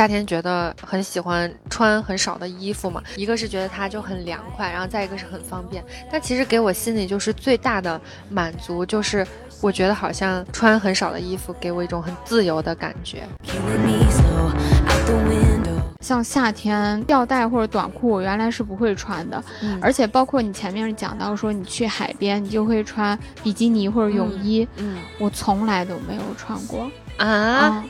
夏天觉得很喜欢穿很少的衣服嘛，一个是觉得它就很凉快，然后再一个是很方便。但其实给我心里就是最大的满足，就是我觉得好像穿很少的衣服给我一种很自由的感觉。像夏天吊带或者短裤，我原来是不会穿的，而且包括你前面讲到说你去海边，你就会穿比基尼或者泳衣，嗯我从来都没有穿过啊。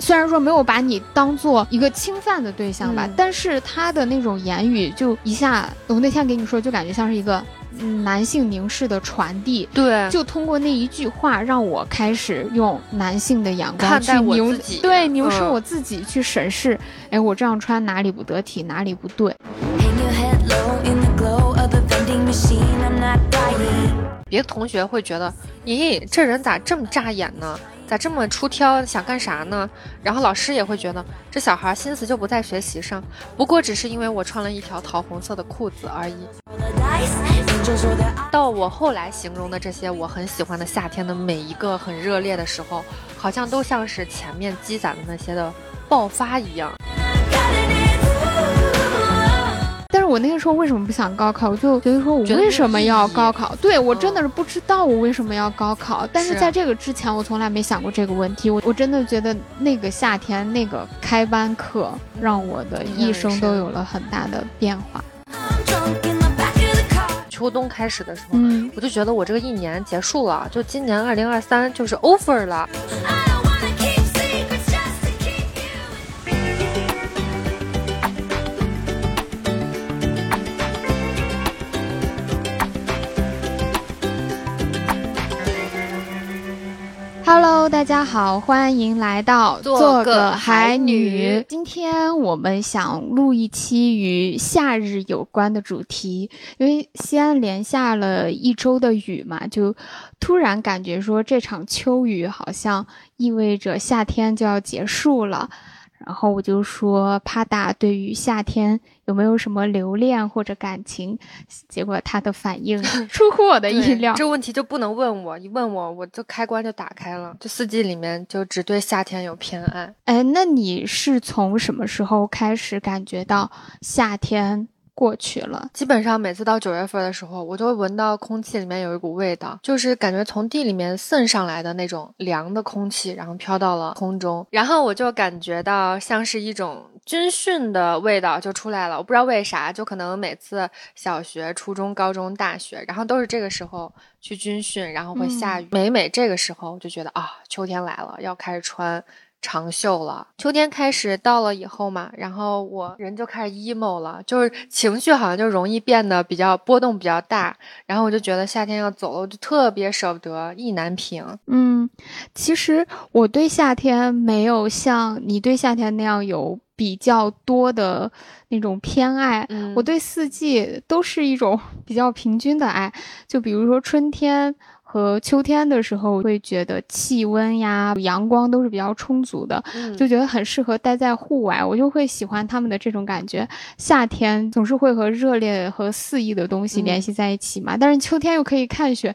虽然说没有把你当做一个侵犯的对象吧，嗯但是他的那种言语就一下，我那天给你说，就感觉像是一个嗯男性凝视的传递。对，就通过那一句话，让我开始用男性的眼光去看待我凝自己对凝视嗯我自己，去审视，哎，我这样穿哪里不得体，哪里不对。别的同学会觉得，咦，这人咋这么扎眼呢？咋这么出挑？想干啥呢？然后老师也会觉得，这小孩心思就不在学习上，不过只是因为我穿了一条桃红色的裤子而已。到我后来形容的这些我很喜欢的夏天的每一个很热烈的时候，好像都像是前面积攒的那些的爆发一样。我那个时候为什么不想高考？我就觉得说我为什么要高考？对我嗯真的是不知道我为什么要高考。但是是在这个之前，我从来没想过这个问题。我我真的觉得那个夏天那个开班课，让我的一生都有了很大的变化。秋冬开始的时候，嗯，我就觉得我这个一年结束了，就今年二零二三就是 over 了。Hello，大家好，欢迎来到做个个海女今天我们想录一期与夏日有关的主题，因为西安连下了一周的雨嘛，就突然感觉说这场秋雨好像意味着夏天就要结束了。然后我就说，帕达对于夏天有没有什么留恋或者感情？结果他的反应 出乎我的意料。这问题就不能问我，一问我，我就开关就打开了。就四季里面就只对夏天有偏爱。哎，那你是从什么时候开始感觉到夏天过去了？基本上每次到九月份的时候，我都会闻到空气里面有一股味道，就是感觉从地里面渗上来的那种凉的空气，然后飘到了空中，然后我就感觉到像是一种军训的味道就出来了。我不知道为啥，就可能每次小学、初中、高中、大学，然后都是这个时候去军训，然后会下雨。每每这个时候，我就觉得啊，秋天来了，要开始穿。长袖了，秋天开始到了以后嘛，然后我人就开始 emo 了，就是情绪好像就容易变得比较波动比较大，然后我就觉得夏天要走了，我就特别舍不得，意难平。嗯，其实我对夏天没有像你对夏天那样有比较多的那种偏爱，嗯我对四季都是一种 比较平均的爱。就比如说春天。和秋天的时候，会觉得气温呀、阳光都是比较充足的，嗯就觉得很适合待在户外，我就会喜欢他们的这种感觉。夏天总是会和热烈和肆意的东西嗯联系在一起嘛，但是秋天又可以看雪，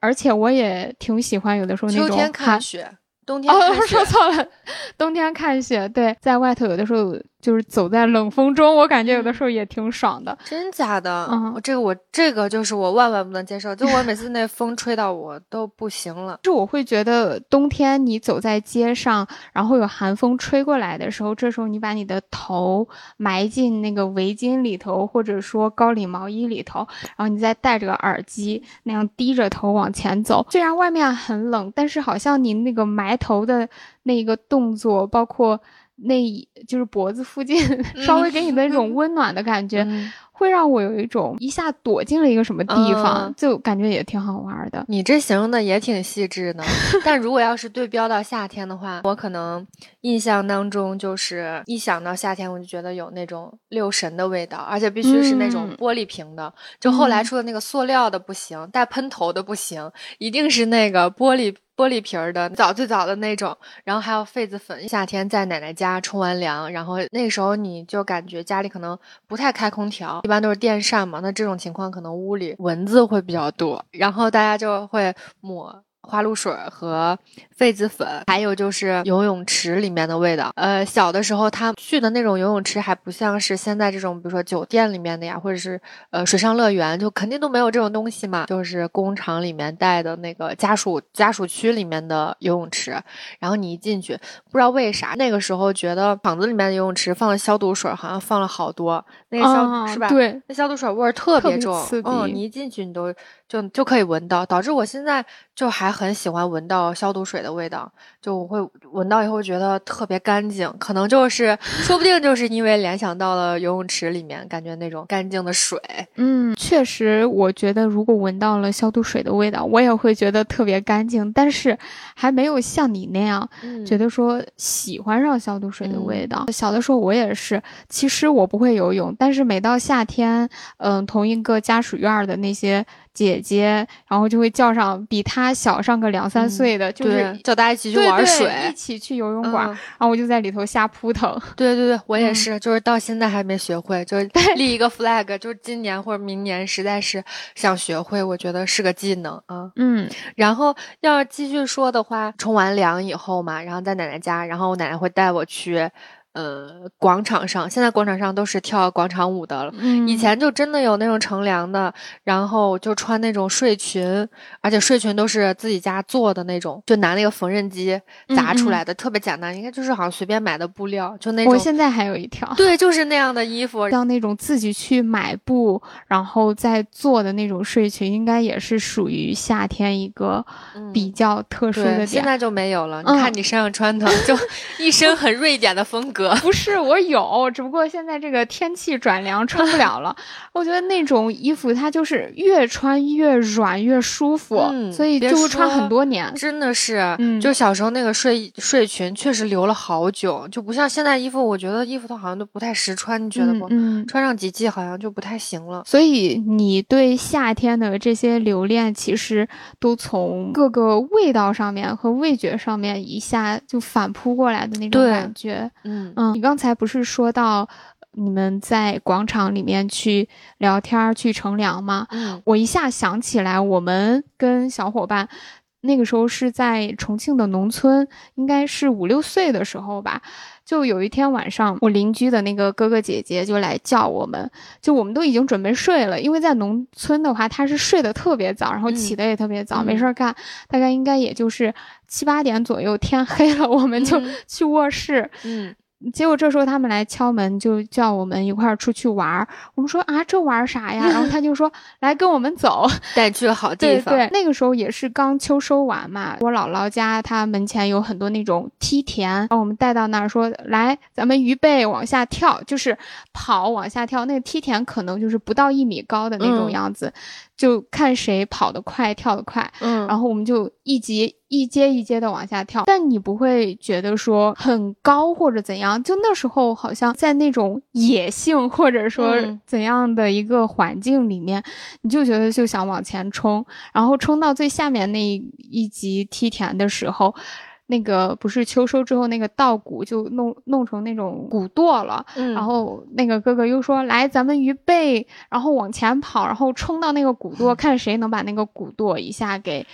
而且我也挺喜欢有的时候那种秋天看雪，冬天哦看，雪。说错了，冬天看雪，对，在外头有的时候就是走在冷风中，我感觉有的时候也挺爽的。真假的？嗯我这个我这个就是我万万不能接受，就我每次那风吹到我都不行了。是我会觉得冬天你走在街上，然后有寒风吹过来的时候，这时候你把你的头埋进那个围巾里头，或者说高领毛衣里头，然后你再戴着个耳机，那样低着头往前走。虽然外面很冷，但是好像你那个埋头的那个动作，包括那就是脖子附近稍微给你的那种温暖的感觉，嗯会让我有一种一下躲进了一个什么地方，嗯就感觉也挺好玩的。你这形容的也挺细致的，但如果要是对标到夏天的话，我可能印象当中就是一想到夏天，我就觉得有那种六神的味道，而且必须是那种嗯玻璃瓶的。就后来嗯出的那个塑料的不行，带喷头的不行，一定是那个玻璃玻璃瓶儿的，早最早的那种。然后还有痱子粉，夏天在奶奶家冲完凉，然后那时候你就感觉家里可能不太开空调，一般都是电扇嘛。那这种情况可能屋里蚊子会比较多，然后大家就会抹花露水和痱子粉，还有就是游泳池里面的味道。呃，小的时候他去的那种游泳池还不像是现在这种，比如说酒店里面的呀，或者是呃水上乐园，就肯定都没有这种东西嘛。就是工厂里面带的那个家属家属区里面的游泳池，然后你一进去，不知道为啥那个时候觉得厂子里面的游泳池放了消毒水，好像放了好多那个消、是吧？对，那消毒水味儿特别重，嗯，你一进去你都就就可以闻到，导致我现在就还很喜欢闻到消毒水的味道，就我会闻到以后觉得特别干净，可能就是说不定就是因为联想到了游泳池里面感觉那种干净的水，嗯，确实，我觉得如果闻到了消毒水的味道，我也会觉得特别干净，但是还没有像你那样嗯觉得说喜欢上消毒水的嗯味道。小的时候我也是，其实我不会游泳，但是每到夏天，嗯，同一个家属院儿的那些姐姐，然后就会叫上比她小上个两三嗯岁的，就是，叫大家一起去对对玩水，一起去游泳馆，嗯然后我就在里头瞎扑腾。对对对，我也嗯是，就是到现在还没学会，就是立一个 flag，就是今年或者明年实在是想学会，我觉得是个技能啊。嗯然后要是继续说的话，冲完凉以后嘛，然后在奶奶家，然后我奶奶会带我去，呃，广场上。现在广场上都是跳广场舞的了。嗯，以前就真的有那种乘凉的，然后就穿那种睡裙，而且睡裙都是自己家做的那种，就拿那个缝纫机砸出来的，特别简单，应该就是好像随便买的布料，就那种。我现在还有一条。对，就是那样的衣服。像那种自己去买布，然后再做的那种睡裙，应该也是属于夏天一个比较特殊的。现在就没有了。嗯你看你身上穿的，就 一身很瑞典的风格。不是我有，只不过现在这个天气转凉，穿不了了。我觉得那种衣服它就是越穿越软越舒服，嗯所以就会穿很多年。真的是，嗯就小时候那个睡睡裙，确实留了好久，就不像现在衣服。我觉得衣服它好像都不太实穿，你觉得不？穿上几季好像就不太行了。所以你对夏天的这些留恋，其实都从各个味道上面和味觉上面一下就反扑过来的那种感觉。嗯嗯，你刚才不是说到你们在广场里面去聊天儿、去乘凉吗？嗯我一下想起来，我们跟小伙伴那个时候是在重庆的农村，应该是五六岁的时候吧。就有一天晚上，我邻居的那个哥哥姐姐就来叫我们，就我们都已经准备睡了，因为在农村的话，他是睡得特别早，然后起得也特别早，嗯没事儿干，大概应该也就是七八点左右，天黑了，我们就嗯去卧室。嗯结果这时候他们来敲门，就叫我们一块儿出去玩儿。我们说啊，这玩儿啥呀？然后他就说来跟我们走。带去个好地方。对对，那个时候也是刚秋收完嘛。我姥姥家她门前有很多那种梯田，把我们带到那儿说来，咱们预备往下跳，就是跑往下跳。那个梯田可能就是不到一米高的那种嗯样子，就看谁跑得快，跳得快。嗯，然后我们就一级一阶一阶的往下跳，但你不会觉得说很高或者怎样，就那时候好像在那种野性或者说嗯怎样的一个环境里面，你就觉得就想往前冲，然后冲到最下面那一一级梯田的时候。那个不是秋收之后，那个稻谷就弄弄成那种谷垛了，嗯然后那个哥哥又说：“来，咱们预备，然后往前跑，然后冲到那个谷垛，看谁能把那个谷垛一下给，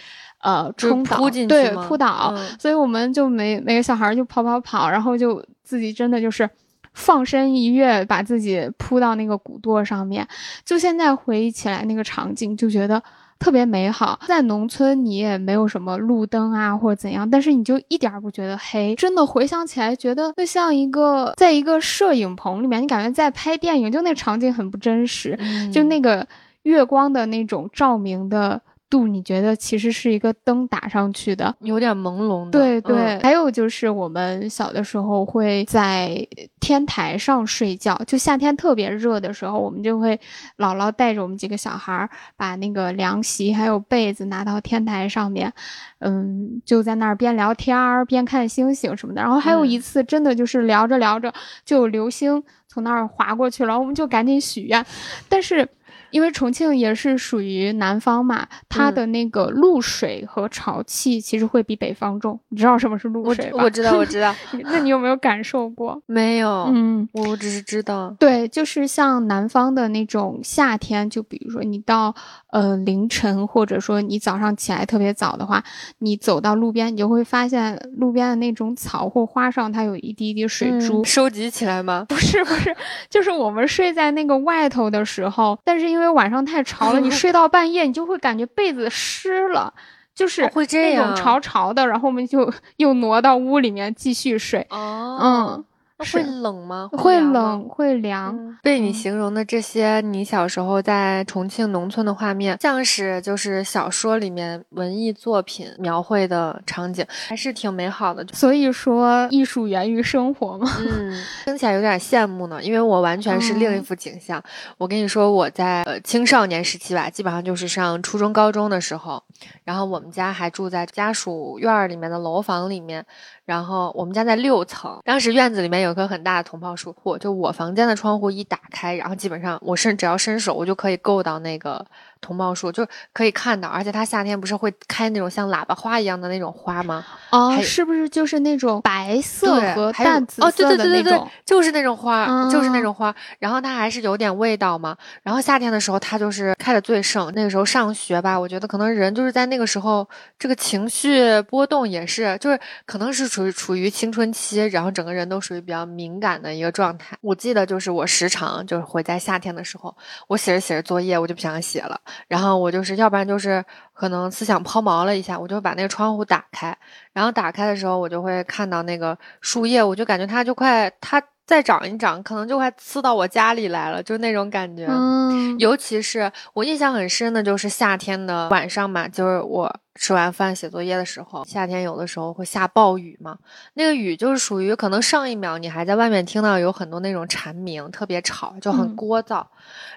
呃，冲倒，对，扑倒。嗯所以我们就每每个小孩就跑跑跑，然后就自己真的就是放身一跃，把自己扑到那个谷垛上面。就现在回忆起来那个场景，就觉得。特别美好，在农村你也没有什么路灯啊或者怎样，但是你就一点儿不觉得黑，真的回想起来觉得就像一个在一个摄影棚里面，你感觉在拍电影，就那场景很不真实，嗯。就那个月光的那种照明的度，你觉得其实是一个灯打上去的。有点朦胧的。对对，嗯还有就是我们小的时候会在天台上睡觉，就夏天特别热的时候，我们就会姥姥带着我们几个小孩儿，把那个凉席还有被子拿到天台上面，嗯，就在那儿边聊天儿边看星星什么的。然后还有嗯一次，真的就是聊着聊着，就有流星从那儿划过去了，我们就赶紧许愿，但是。因为重庆也是属于南方嘛，它的那个露水和潮气其实会比北方重。你知道什么是露水吧？我知道，我知道。那你有没有感受过？没有。嗯，我只是知道。对，就是像南方的那种夏天，就比如说你到呃凌晨，或者说你早上起来特别早的话，你走到路边，你就会发现路边的那种草或花上，它有一滴一滴水珠。收集起来吗？不是，不是，就是我们睡在那个外头的时候，但是因为晚上太潮了，你睡到半夜，你就会感觉被子湿了，就是会这样潮潮的，然后我们就 又挪到屋里面继续睡。哦，嗯。会冷吗？会冷，会凉。被你形容的这些，你小时候在重庆农村的画面，像是就是小说里面文艺作品描绘的场景，还是挺美好的。所以说，艺术源于生活嘛。嗯，听起来有点羡慕呢，因为我完全是另一幅景象。我跟你说，我在呃青少年时期吧，基本上就是上初中、高中的时候，然后我们家还住在家属院里面的楼房里面。然后我们家在六层，当时院子里面有棵很大的铜泡树，我就我房间的窗户一打开，然后基本上我伸只要伸手，我就可以够到那个。同胞树就可以看到，而且它夏天不是会开那种像喇叭花一样的那种花吗？哦，是不是就是那种白色和淡紫色的那种？就是那种花，就是那种花。然后它还是有点味道嘛。然后夏天的时候，它就是开的最盛。那个时候上学吧，我觉得可能人就是在那个时候，这个情绪波动也是，就是可能是处于处于青春期，然后整个人都属于比较敏感的一个状态。我记得就是我时常就是会在夏天的时候，我写着写着作业，我就不想写了。然后我就是，要不然就是可能思想抛锚了一下，我就把那个窗户打开，然后打开的时候，我就会看到那个树叶，我就感觉它就快，它再长一长，可能就快刺到我家里来了，就那种感觉。嗯，尤其是我印象很深的，就是夏天的晚上嘛，就是我。吃完饭写作业的时候，夏天有的时候会下暴雨嘛。那个雨就是属于可能上一秒你还在外面听到有很多那种蝉鸣，特别吵，就很聒噪。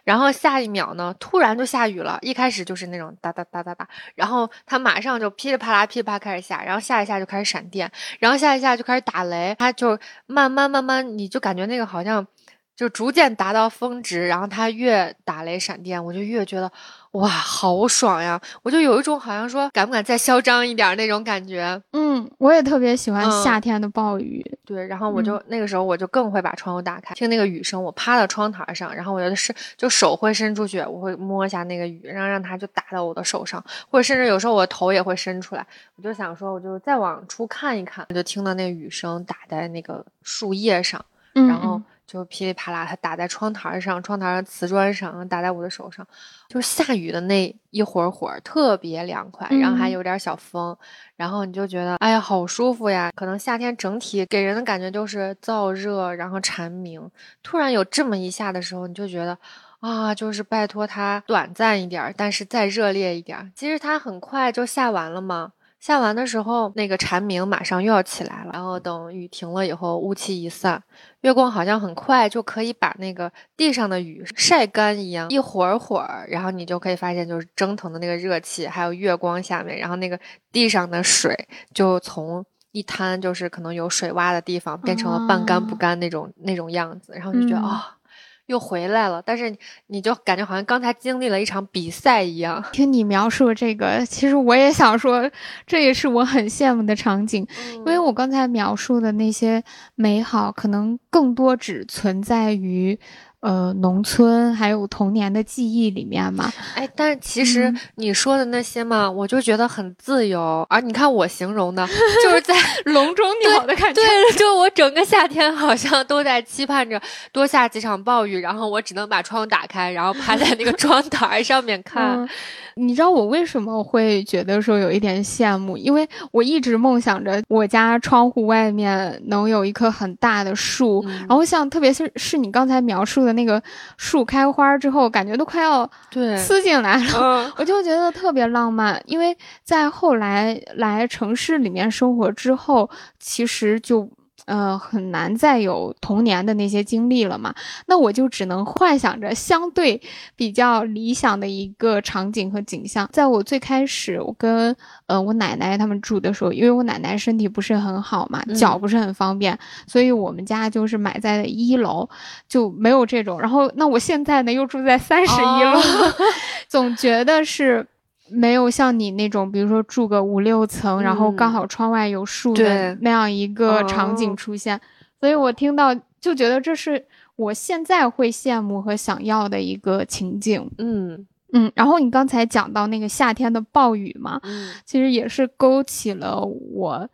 然后下一秒呢，突然就下雨了。一开始就是那种哒哒哒哒哒，然后它马上就噼里啪啦噼里啪啦开始下，然后下一下就开始闪电，然后下一下就开始打雷。它就慢慢慢慢，你就感觉那个好像就逐渐达到峰值，然后它越打雷闪电，我就越觉得。哇，好爽呀！我就有一种好像说敢不敢再嚣张一点那种感觉。嗯，我也特别喜欢夏天的暴雨。对，然后我就那个时候我就更会把窗户打开，听那个雨声。我趴到窗台上，然后我就是就手会伸出去，我会摸一下那个雨，然后让它就打到我的手上，或者甚至有时候我头也会伸出来。我就想说，我就再往出看一看，我就听到那个雨声打在那个树叶上，然后。就噼里啪啦，它打在窗台上，窗台上瓷砖上，打在我的手上。就是下雨的那一会儿会儿，特别凉快，然后还有点小风，然后你就觉得，哎呀，好舒服呀。可能夏天整体给人的感觉就是燥热，然后蝉鸣。突然有这么一下的时候，你就觉得，啊，就是拜托它短暂一点，但是再热烈一点。其实它很快就下完了嘛。下完的时候，那个蝉鸣马上又要起来了。然后等雨停了以后，雾气一散，月光好像很快就可以把那个地上的雨晒干一样。一会儿会儿，然后你就可以发现，就是蒸腾的那个热气，还有月光下面，然后那个地上的水就从一滩就是可能有水洼的地方，变成了半干不干那种那种样子。然后就觉得啊。又回来了，但是你就感觉好像刚才经历了一场比赛一样。听你描述这个，其实我也想说，这也是我很羡慕的场景，因为我刚才描述的那些美好，可能更多只存在于。呃，农村还有童年的记忆里面嘛？哎，但是其实你说的那些嘛，我就觉得很自由。而你看我形容的，就是在 笼中鸟的感觉。对，就我整个夏天好像都在期盼着多下几场暴雨，然后我只能把窗打开，然后趴在那个 窗台上面看。你知道我为什么会觉得说有一点羡慕？因为我一直梦想着我家窗户外面能有一棵很大的树，然后像特别是是你刚才描述的那个树开花之后，感觉都快要对呲进来了，我就觉得特别浪漫。因为在后来来城市里面生活之后，其实就呃，很难再有童年的那些经历了嘛。那我就只能幻想着相对比较理想的一个场景和景象。在我最开始，我跟呃我奶奶他们住的时候，因为我奶奶身体不是很好嘛，脚不是很方便，所以我们家就是买在了一楼，就没有这种。然后，那我现在呢，又住在三十一楼，总觉得是。没有像你那种，比如说住个五六层，然后刚好窗外有树的那样一个场景出现，所以我听到就觉得这是我现在会羡慕和想要的一个情景。嗯嗯，然后你刚才讲到那个夏天的暴雨嘛，其实也是勾起了我。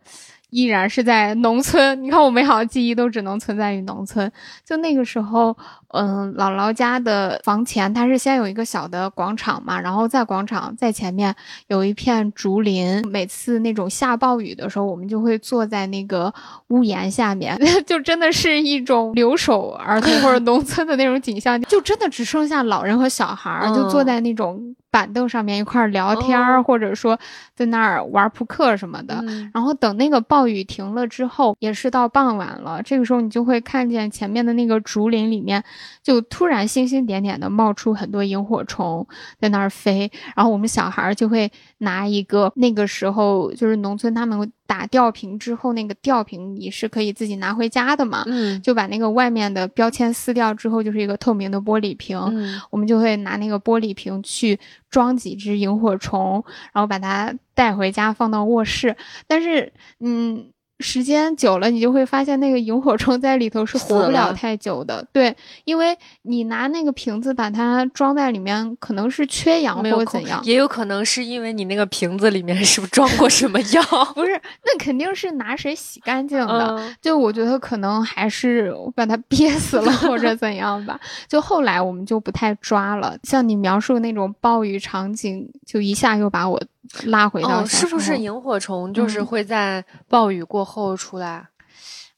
依然是在农村，你看我美好的记忆都只能存在于农村。就那个时候，嗯，姥姥家的房前，它是先有一个小的广场嘛，然后在广场在前面有一片竹林。每次那种下暴雨的时候，我们就会坐在那个屋檐下面，就真的是一种留守儿童或者农村的那种景象，就真的只剩下老人和小孩儿，就坐在那种。板凳上面一块聊天儿，或者说在那儿玩扑克什么的。然后等那个暴雨停了之后，也是到傍晚了。这个时候你就会看见前面的那个竹林里面，就突然星星点点的冒出很多萤火虫在那儿飞。然后我们小孩就会拿一个，那个时候就是农村他们。打吊瓶之后，那个吊瓶你是可以自己拿回家的嘛？嗯，就把那个外面的标签撕掉之后，就是一个透明的玻璃瓶。嗯，我们就会拿那个玻璃瓶去装几只萤火虫，然后把它带回家放到卧室。但是，嗯。时间久了，你就会发现那个萤火虫在里头是活不了太久的。对，因为你拿那个瓶子把它装在里面，可能是缺氧或者怎样，也有可能是因为你那个瓶子里面是不是装过什么 药？不是，那肯定是拿水洗干净的。就我觉得可能还是把它憋死了或者怎样吧。就后来我们就不太抓了。像你描述的那种暴雨场景，就一下又把我。拉回到是不是萤火虫就是会在暴雨过后出来？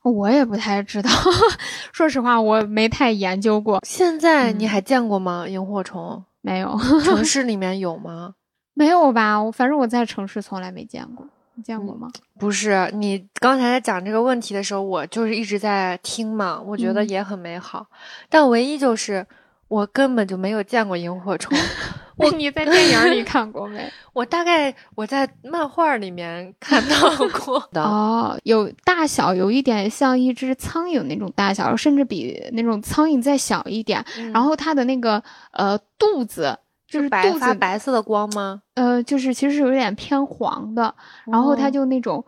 我也不太知道，说实话我没太研究过。现在你还见过吗？萤火虫没有？城 市里面有吗？没有吧？我反正我在城市从来没见过。你见过吗？不是，你刚才在讲这个问题的时候，我就是一直在听嘛。我觉得也很美好，但唯一就是我根本就没有见过萤火虫。我你在电影里看过没？我大概我在漫画里面看到过的 哦，有大小有一点像一只苍蝇那种大小，甚至比那种苍蝇再小一点。然后它的那个呃肚子就是白发白色的光吗？呃，就是其实是有点偏黄的。然后它就那种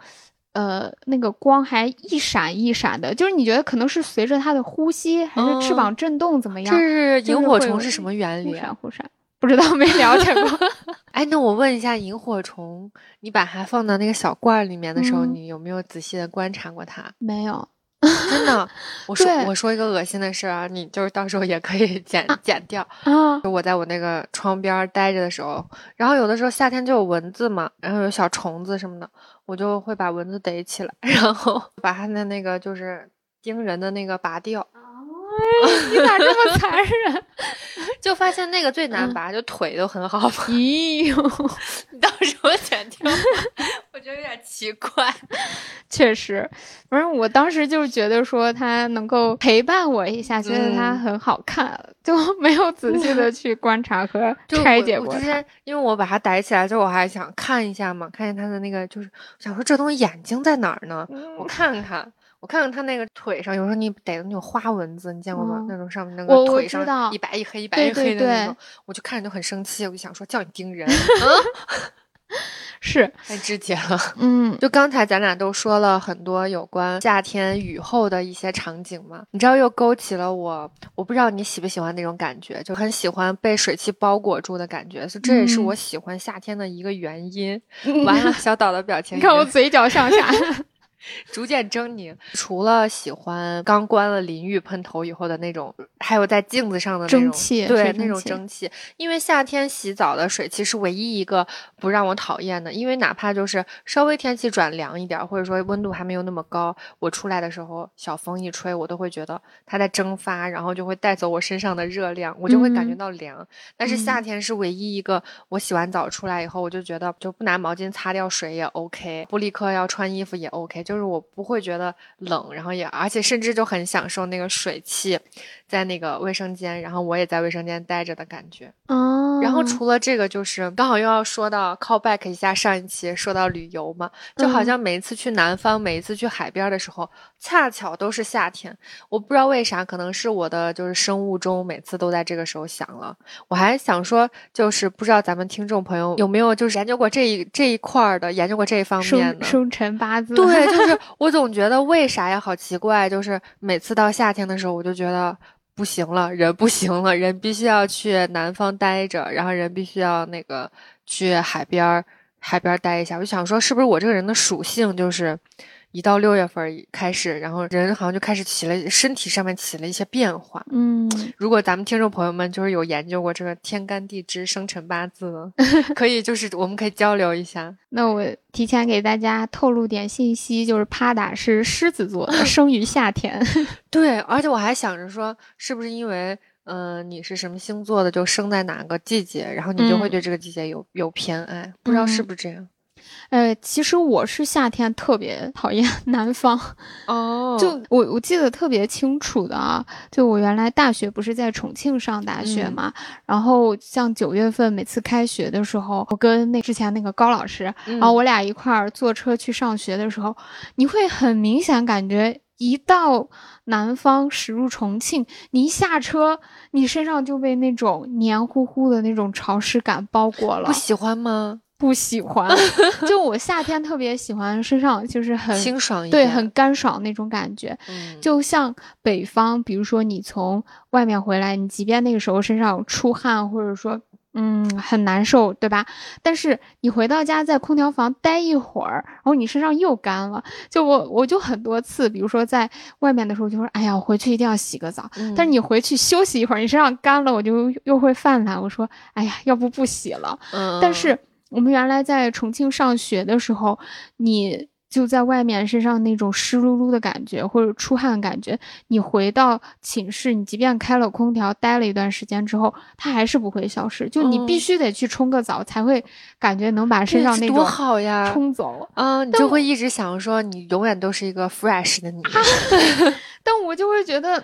呃那个光还一闪一闪的，就是你觉得可能是随着它的呼吸还是翅膀震动怎么样？这是萤火虫是什么原理？忽闪忽闪。不知道，没了解过。哎，那我问一下，萤火虫，你把它放到那个小罐里面的时候，你有没有仔细的观察过它？没有，真的。我说，我说一个恶心的事啊，你就是到时候也可以剪剪掉。啊，就我在我那个窗边待着的时候，然后有的时候夏天就有蚊子嘛，然后有小虫子什么的，我就会把蚊子逮起来，然后把它的那个就是叮人的那个拔掉。你咋这么残忍？就发现那个最难拔，就腿都很好拔。咦呦，你到时候剪掉，我觉得有点奇怪。确实，反正我当时就是觉得说它能够陪伴我一下，觉得它很好看，就没有仔细的去观察和拆解过。之前因为我把它逮起来之后，我还想看一下嘛，看见它的那个，就是想说这东西眼睛在哪儿呢？我看看。我看看它那个腿上，有时候你逮的那种花蚊子，你见过吗？那种上面那个腿上一白一黑一白一黑的那种，我就看着就很生气，我就想说叫你盯人。是太直接了。嗯，就刚才咱俩都说了很多有关夏天雨后的一些场景嘛，你知道又勾起了我，我不知道你喜不喜欢那种感觉，就很喜欢被水汽包裹住的感觉，所以这也是我喜欢夏天的一个原因。完了，小岛的表情，你看我嘴角上下。逐渐狰狞。除了喜欢刚关了淋浴喷头以后的那种，还有在镜子上的蒸汽，对那种蒸汽。因为夏天洗澡的水汽是唯一一个不让我讨厌的。因为哪怕就是稍微天气转凉一点，或者说温度还没有那么高，我出来的时候小风一吹，我都会觉得它在蒸发，然后就会带走我身上的热量，我就会感觉到凉。但是夏天是唯一一个，我洗完澡出来以后，我就觉得就不拿毛巾擦掉水也 OK，不立刻要穿衣服也 OK 就。就是我不会觉得冷，然后也而且甚至就很享受那个水汽在那个卫生间，然后我也在卫生间待着的感觉。哦，然后除了这个，就是刚好又要说到 call back 一下上一期说到旅游嘛，就好像每一次去南方，每一次去海边的时候，恰巧都是夏天。我不知道为啥，可能是我的就是生物钟每次都在这个时候响了。我还想说，就是不知道咱们听众朋友有没有就是研究过这一这一块儿的，研究过这一方面的。生生辰八字，对，就是我总觉得为啥呀？好奇怪，就是每次到夏天的时候，我就觉得不行了，人不行了，人必须要去南方待着，然后人必须要那个去海边儿海边儿待一下。我就想说，是不是我这个人的属性就是一到六月份儿开始，然后人好像就开始起了身体上面起了一些变化。嗯，如果咱们听众朋友们就是有研究过这个天干地支、生辰八字的，可以 就是我们可以交流一下。那我提前给大家透露点信息，就是帕达是狮子座，生于夏天。对，而且我还想着说，是不是因为，嗯、你是什么星座的，就生在哪个季节，然后你就会嗯对这个季节有、有偏爱，不知道是嗯不是这样？呃，其实我是夏天特别 讨厌 南方，哦就我我记得特别清楚的啊，就我原来大学不是在重庆上大学嗯嘛，然后像九月份每次开学的时候，我跟那之前那个高老师，嗯然后我俩一块儿坐车去上学的时候，你会很明显感觉。一到南方驶入重庆，你一下车，你身上就被那种黏糊糊的那种潮湿感包裹了。不喜欢吗？不喜欢，就我夏天特别喜欢身上就是很清爽一对，很干爽那种感觉。嗯就像北方，比如说你从外面回来，你即便那个时候身上有出汗，或者说嗯很难受，对吧？但是你回到家在空调房待一会儿，然后你身上又干了。就我我就很多次，比如说在外面的时候，就说哎呀，我回去一定要洗个澡。嗯但是你回去休息一会儿，你身上干了，我就又会犯懒。我说哎呀，要不不洗了。嗯，但是我们原来在重庆上学的时候，你就在外面身上那种湿漉漉的感觉，或者出汗的感觉，你回到寝室，你即便开了空调，待了一段时间之后，它还是不会消失。就你必嗯须得去冲个澡，才会感觉能把身上那种好呀！冲走。啊，你就会一直想说，你永远都是一个 fresh 的你。但我就会觉得。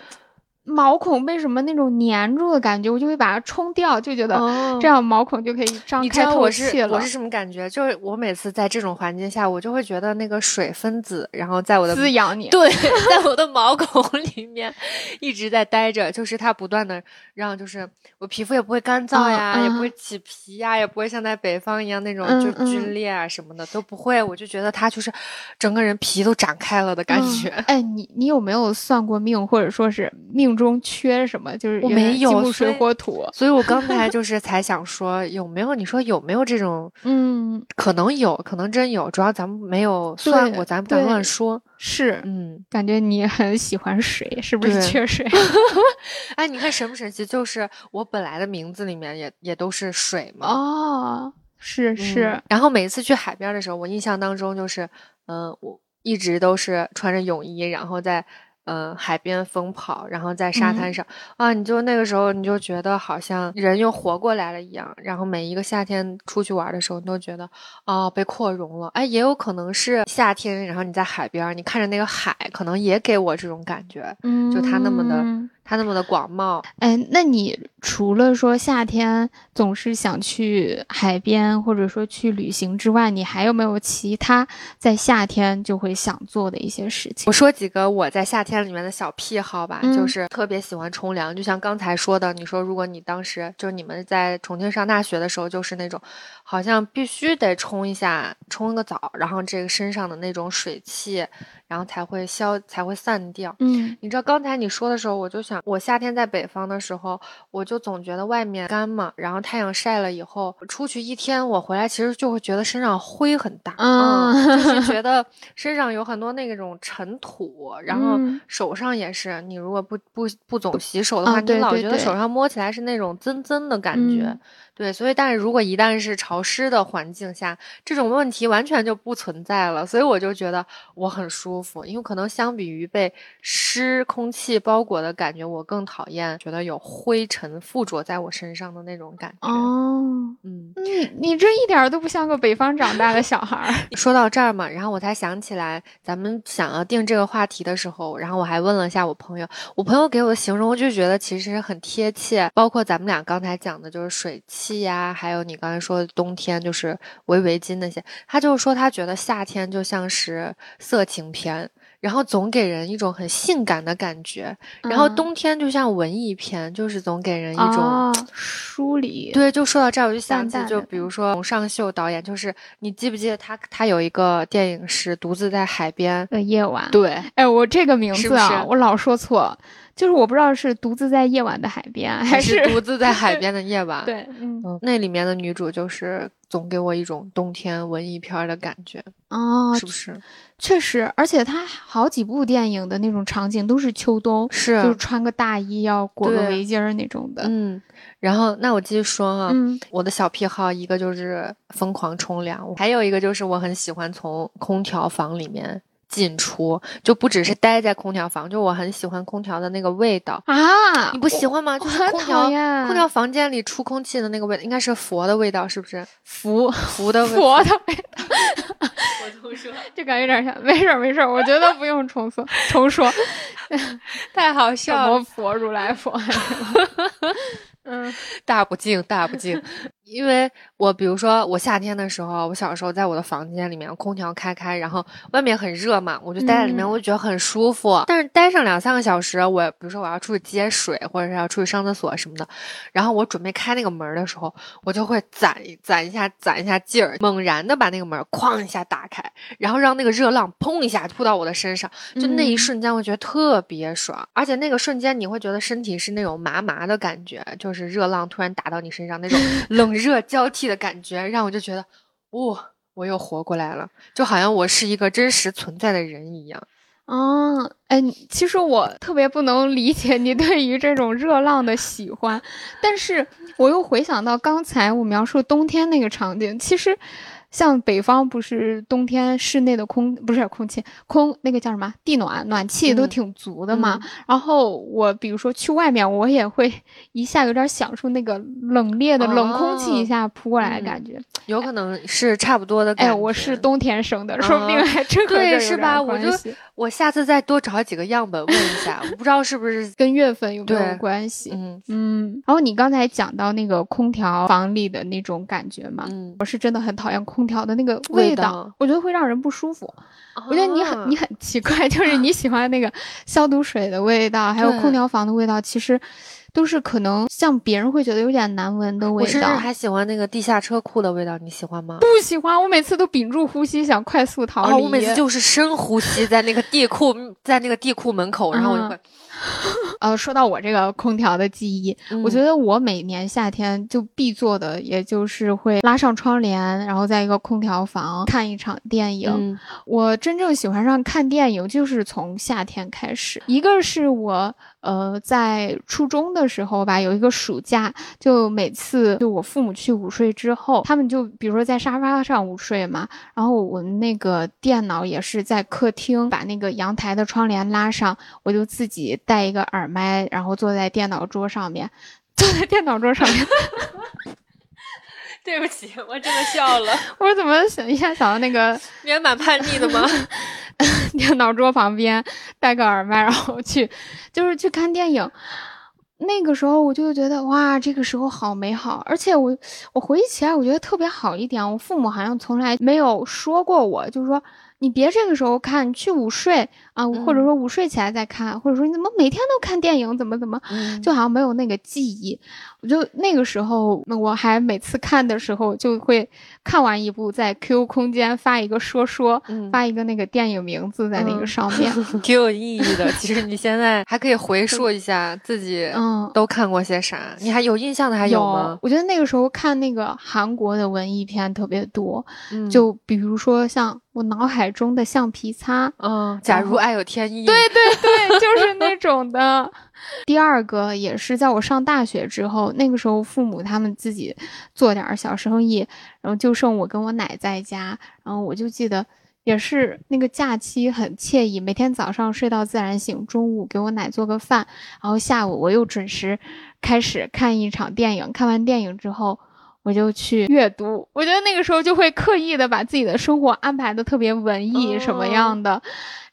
毛孔被什么那种粘住的感觉，我就会把它冲掉，就觉得哦这样毛孔就可以张开透我是气了。我是什么感觉？就是我每次在这种环境下，我就会觉得那个水分子，然后在我的滋养你，对，在我的毛孔里面一直在待着，就是它不断的让，就是我皮肤也不会干燥呀，也不会起皮呀，也不会像在北方一样那种嗯就嗯皲裂啊什么的、都不会。我就觉得它就是整个人皮都展开了的感觉。嗯哎，你你有没有算过命，或者说是命中缺什么？就是我没有水火土。所以我刚才 就是才想说，有没有你说有没有这种？嗯，可能有，可能真有，主要咱们没有算过，咱不敢乱说。是，嗯，感觉你很喜欢水，是不是缺水？哎，你看神不神奇？就是我本来的名字里面也也都是水嘛。哦，是嗯是，然后每一次去海边的时候，我印象当中就是，嗯、我一直都是穿着泳衣，然后在。嗯，海边疯跑，然后在沙滩嗯上、啊，你就那个时候你就觉得好像人又活过来了一样。然后每一个夏天出去玩的时候，你都觉得哦被扩容了。哎，也有可能是夏天，然后你在海边，你看着那个海，可能也给我这种感觉，嗯，就它那么的它那么的广袤。哎，那你除了说夏天总是想去海边，或者说去旅行之外，你还有没有其他在夏天就会想做的一些事情我？说几个我在夏天里面的小癖好吧，嗯就是特别喜欢冲凉，就像刚才说的，你说如果你当时就是你们在重庆上大学的时候，就是那种好像必须得冲一下，冲个澡，然后这个身上的那种水汽，然后才会消，才会散掉。嗯。你知道刚才你说的时候，我就想，我夏天在北方的时候，我就总觉得外面干嘛，然后太阳晒了以后，出去一天，我回来其实就会觉得身上灰很大，嗯就是。觉得身上有很多那种尘土，然后嗯。手上也是，你如果不不不总洗手的话，啊你老觉得手上摸起来是那种滋滋的感觉，嗯对，所以但是如果一旦是潮湿的环境下，这种问题完全就不存在了。所以我就觉得我很舒服，因为可能相比于被湿空气包裹的感觉，我更讨厌觉得有灰尘附着在我身上的那种感觉。哦，嗯，你你这一点都不像个北方长大的小孩儿。说到这儿嘛，然后我才想起来，咱们想要定这个话题的时候，然后我还问了一下我朋友，我朋友给我的形容，我就觉得其实很贴切。包括咱们俩刚才讲的，就是水汽呀，还有你刚才说的冬天就是围围巾那些，他就是说他觉得夏天就像是色情片。然后总给人一种很性感的感觉，然后冬天就像文艺片，就是总给人一种疏离。对，就说到这儿，我就想起，就比如说洪尚秀导演，就是你记不记得他，他有一个电影是《独自在海边的夜晚》。对，哎，我这个名字啊，我老说错，就是我不知道是《独自在夜晚的海边》还是《独自在海 边的夜晚》。对，嗯，那里面的女主就是总给我一种冬天文艺片的感觉。哦，是不是？确实，而且她好几部电影的那种场景都是秋冬，是就是穿个大衣要裹个围巾儿那种的。嗯，然后那我继续说啊，嗯，我的小癖好一个就是疯狂冲凉，还有一个就是我很喜欢从空调房里面进出，就不只是待在空调房，就我很喜欢空调的那个味道啊，你不喜欢吗？就是空调空调房间里出空气的那个味道，应该是佛的味道，是不是？佛佛的 佛的味道。我重说，这感觉有点像。没事儿，没事儿，我觉得不用重说，重说，太好笑了。佛如来佛。嗯，大不敬，大不敬。因为我比如说我夏天的时候，我小时候在我的房间里面空调开开，然后外面很热嘛，我就待在里面，我就觉得很舒服。但是待上两三个小时，我比如说我要出去接水，或者是要出去上厕所什么的，然后我准备开那个门的时候，我就会攒攒一下攒一下劲儿，猛然的把那个门哐一下打开，然后让那个热浪砰一下扑到我的身上，就那一瞬间我觉得特别爽，而且那个瞬间你会觉得身体是那种麻麻的感觉，就是热浪突然打到你身上那种 冷。热交替的感觉，让我就觉得，哇，我又活过来了，就好像我是一个真实存在的人一样。哦，哎，其实我特别不能理解你对于这种热浪的喜欢，但是我又回想到刚才我描述冬天那个场景，其实。像北方不是冬天室内的空不是空气空那个叫什么地暖暖气都挺足的嘛。然后我比如说去外面，我也会一下有点享受那个冷冽的冷空气一下扑过来的感觉。有可能是差不多的。哎，我是冬天生的，说不定还真对是吧？我就我下次再多找几个样本问一下，我不知道是不是跟月份有没有关系。嗯嗯。然后你刚才讲到那个空调房里的那种感觉嘛，嗯，我是真的很讨厌空。空调的那个味道，我觉得会让人不舒服。我觉得你很你很奇怪，就是你喜欢那个消毒水的味道，还有空调房的味道，其实都是可能像别人会觉得有点难闻的味道。我甚至还喜欢那个地下车库的味道，你喜欢吗？不喜欢，我每次都屏住呼吸，想快速逃离。我每次就是深呼吸，在那个地库，在那个地库门口，然后我就会。呃，说到我这个空调的记忆，我觉得我每年夏天就必做的，也就是会拉上窗帘，然后在一个空调房看一场电影。我真正喜欢上看电影，就是从夏天开始。一个是我。呃，在初中的时候吧，有一个暑假，就每次就我父母去午睡之后，他们就比如说在沙发上午睡嘛，然后我们那个电脑也是在客厅，把那个阳台的窗帘拉上，我就自己带一个耳麦，然后坐在电脑桌上面，坐在电脑桌上面。对不起，我真的笑了。我怎么想一下想到那个，你也蛮叛逆的吗？电脑桌旁边戴个耳麦，然后去，就是去看电影。那个时候我就觉得哇，这个时候好美好。而且我我回忆起来，我觉得特别好一点。我父母好像从来没有说过我，就是说你别这个时候看，去午睡啊，或者说午睡起来再看，或者说你怎么每天都看电影，怎么怎么，就好像没有那个记忆。我就那个时候，我还每次看的时候，就会看完一部，在 Q 空间发一个说说，发一个那个电影名字在那个上面，挺有意义的。其实你现在还可以回溯一下自己嗯，都看过些啥？你还有印象的还有吗？我觉得那个时候看那个韩国的文艺片特别多，嗯就比如说像我脑海中的橡皮擦，嗯，假如爱有天意，对对对，就是那种的。第二个也是在我上大学之后，那个时候父母他们自己做点小生意，然后就剩我跟我奶在家，然后我就记得也是那个假期很惬意，每天早上睡到自然醒，中午给我奶做个饭，然后下午我又准时开始看一场电影，看完电影之后。我就去阅读，我觉得那个时候就会刻意的把自己的生活安排的特别文艺什么样的，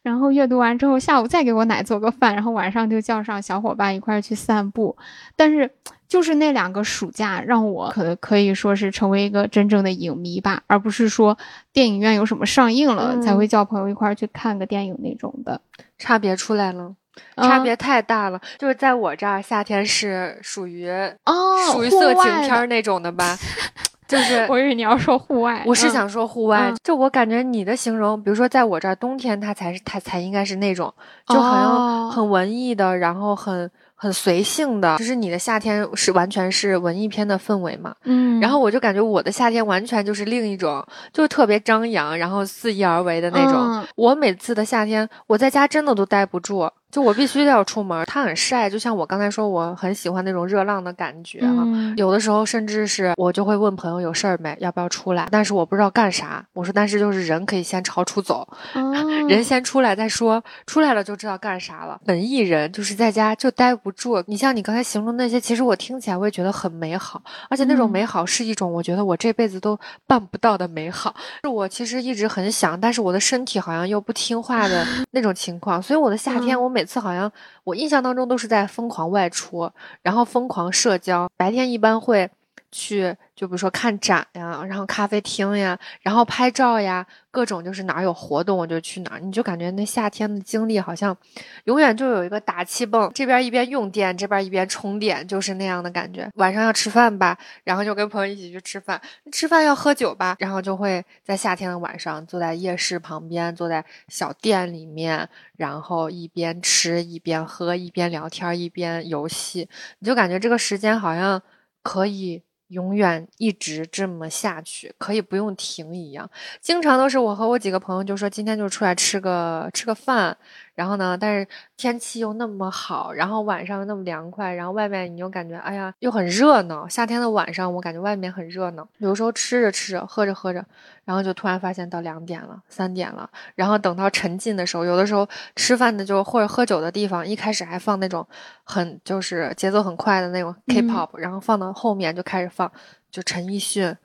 然后阅读完之后，下午再给我奶做个饭，然后晚上就叫上小伙伴一块儿去散步。但是就是那两个暑假，让我可可以说是成为一个真正的影迷吧，而不是说电影院有什么上映了、嗯才会叫朋友一块儿去看个电影那种的。差别出来了。啊差别太大了，就是在我这儿，夏天是属于哦，属于色情片儿那种的吧，就是我以为你要说户外，嗯我是想说户外，嗯就我感觉你的形容，比如说在我这儿冬天，它才是它才应该是那种，就好像哦很文艺的，然后很很随性的，就是你的夏天是完全是文艺片的氛围嘛。嗯，然后我就感觉我的夏天完全就是另一种，就是特别张扬，然后肆意而为的那种。嗯我每次的夏天，我在家真的都待不住，就我必须得要出门。它很晒，就像我刚才说，我很喜欢那种热浪的感觉啊。嗯有的时候甚至是我就会问朋友有事儿没，要不要出来？但是我不知道干啥。我说，但是就是人可以先朝出走，哦人先出来再说，出来了就知道干啥了。本艺人就是在家就待不住。你像你刚才形容那些，其实我听起来我也觉得很美好，而且那种嗯美好是一种我觉得我这辈子都办不到的美好。是我其实一直很想，但是我的身体好像又不听话的 那种情况。所以我的夏天，嗯我每每次好像我印象当中都是在疯狂外出，然后疯狂社交。白天一般会去，就比如说看展呀，然后咖啡厅呀，然后拍照呀，各种就是哪儿有活动我就去哪儿。你就感觉那夏天的经历好像永远就有一个打气泵，这边一边用电，这边一边充电，就是那样的感觉。晚上要吃饭吧，然后就跟朋友一起去吃饭，吃饭要喝酒吧，然后就会在夏天的晚上坐在夜市旁边，坐在小店里面，然后一边吃一边喝，一边聊天一边游戏，你就感觉这个时间好像可以永远一直这么下去，可以不用停一样。经常都是我和我几个朋友就说今天就出来吃个吃个饭，然后呢，但是天气又那么好，然后晚上又那么凉快，然后外面你又感觉哎呀又很热闹。夏天的晚上我感觉外面很热闹，有时候吃着吃着喝着喝着，然后就突然发现到两点了、三点了，然后等到沉浸的时候，有的时候吃饭的就或者喝酒的地方，一开始还放那种很就是节奏很快的那种嗯 K-pop，、然后放到后面就开始放就陈奕迅、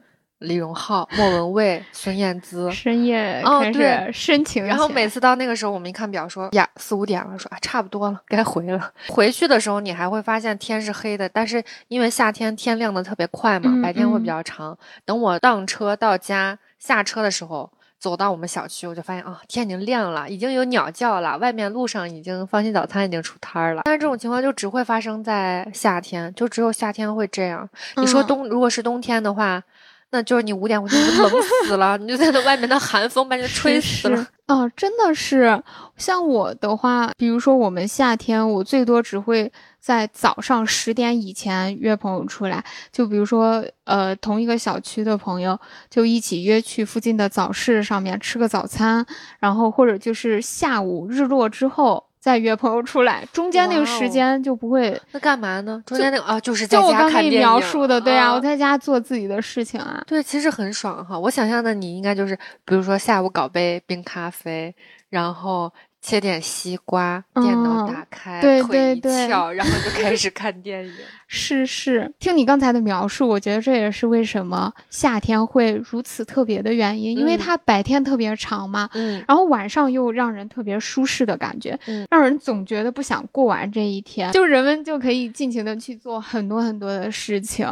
李荣浩、莫文蔚、孙燕姿。深夜哦对深情，然后每次到那个时候，我们一看表说呀四五点了，说啊差不多了，该回了。回去的时候，你还会发现天是黑的，但是因为夏天天亮的特别快嘛，嗯白天会比嗯较长。等我荡车到家下车的时候，走到我们小区，我就发现啊天已经亮了，已经有鸟叫了，外面路上已经放心早餐已经出摊儿了。但是这种情况就只会发生在夏天，就只有夏天会这样。你说嗯冬如果是冬天的话。那就是你五点回去，你就冷死了，你就在那外面的寒风把你吹死了。是哦，真的是。像我的话，比如说我们夏天，我最多只会在早上十点以前约朋友出来。就比如说，呃，同一个小区的朋友，就一起约去附近的早市上面吃个早餐，然后或者就是下午日落之后再约朋友出来，中间那个时间就不会。那干嘛呢？中间那个啊，就是在就我家刚给你看电影描述的，对啊，啊我在家做自己的事情啊。对，其实很爽哈。我想象的你应该就是，比如说下午搞杯冰咖啡，然后切点西瓜，电脑嗯打开，对腿一对对翘，然后就开始看电影。是是，听你刚才的描述，我觉得这也是为什么夏天会如此特别的原因，因为嗯它白天特别长嘛，嗯然后晚上又让人特别舒适的感觉，嗯让人总觉得不想过完这一天，就人们就可以尽情的去做很多很多的事情。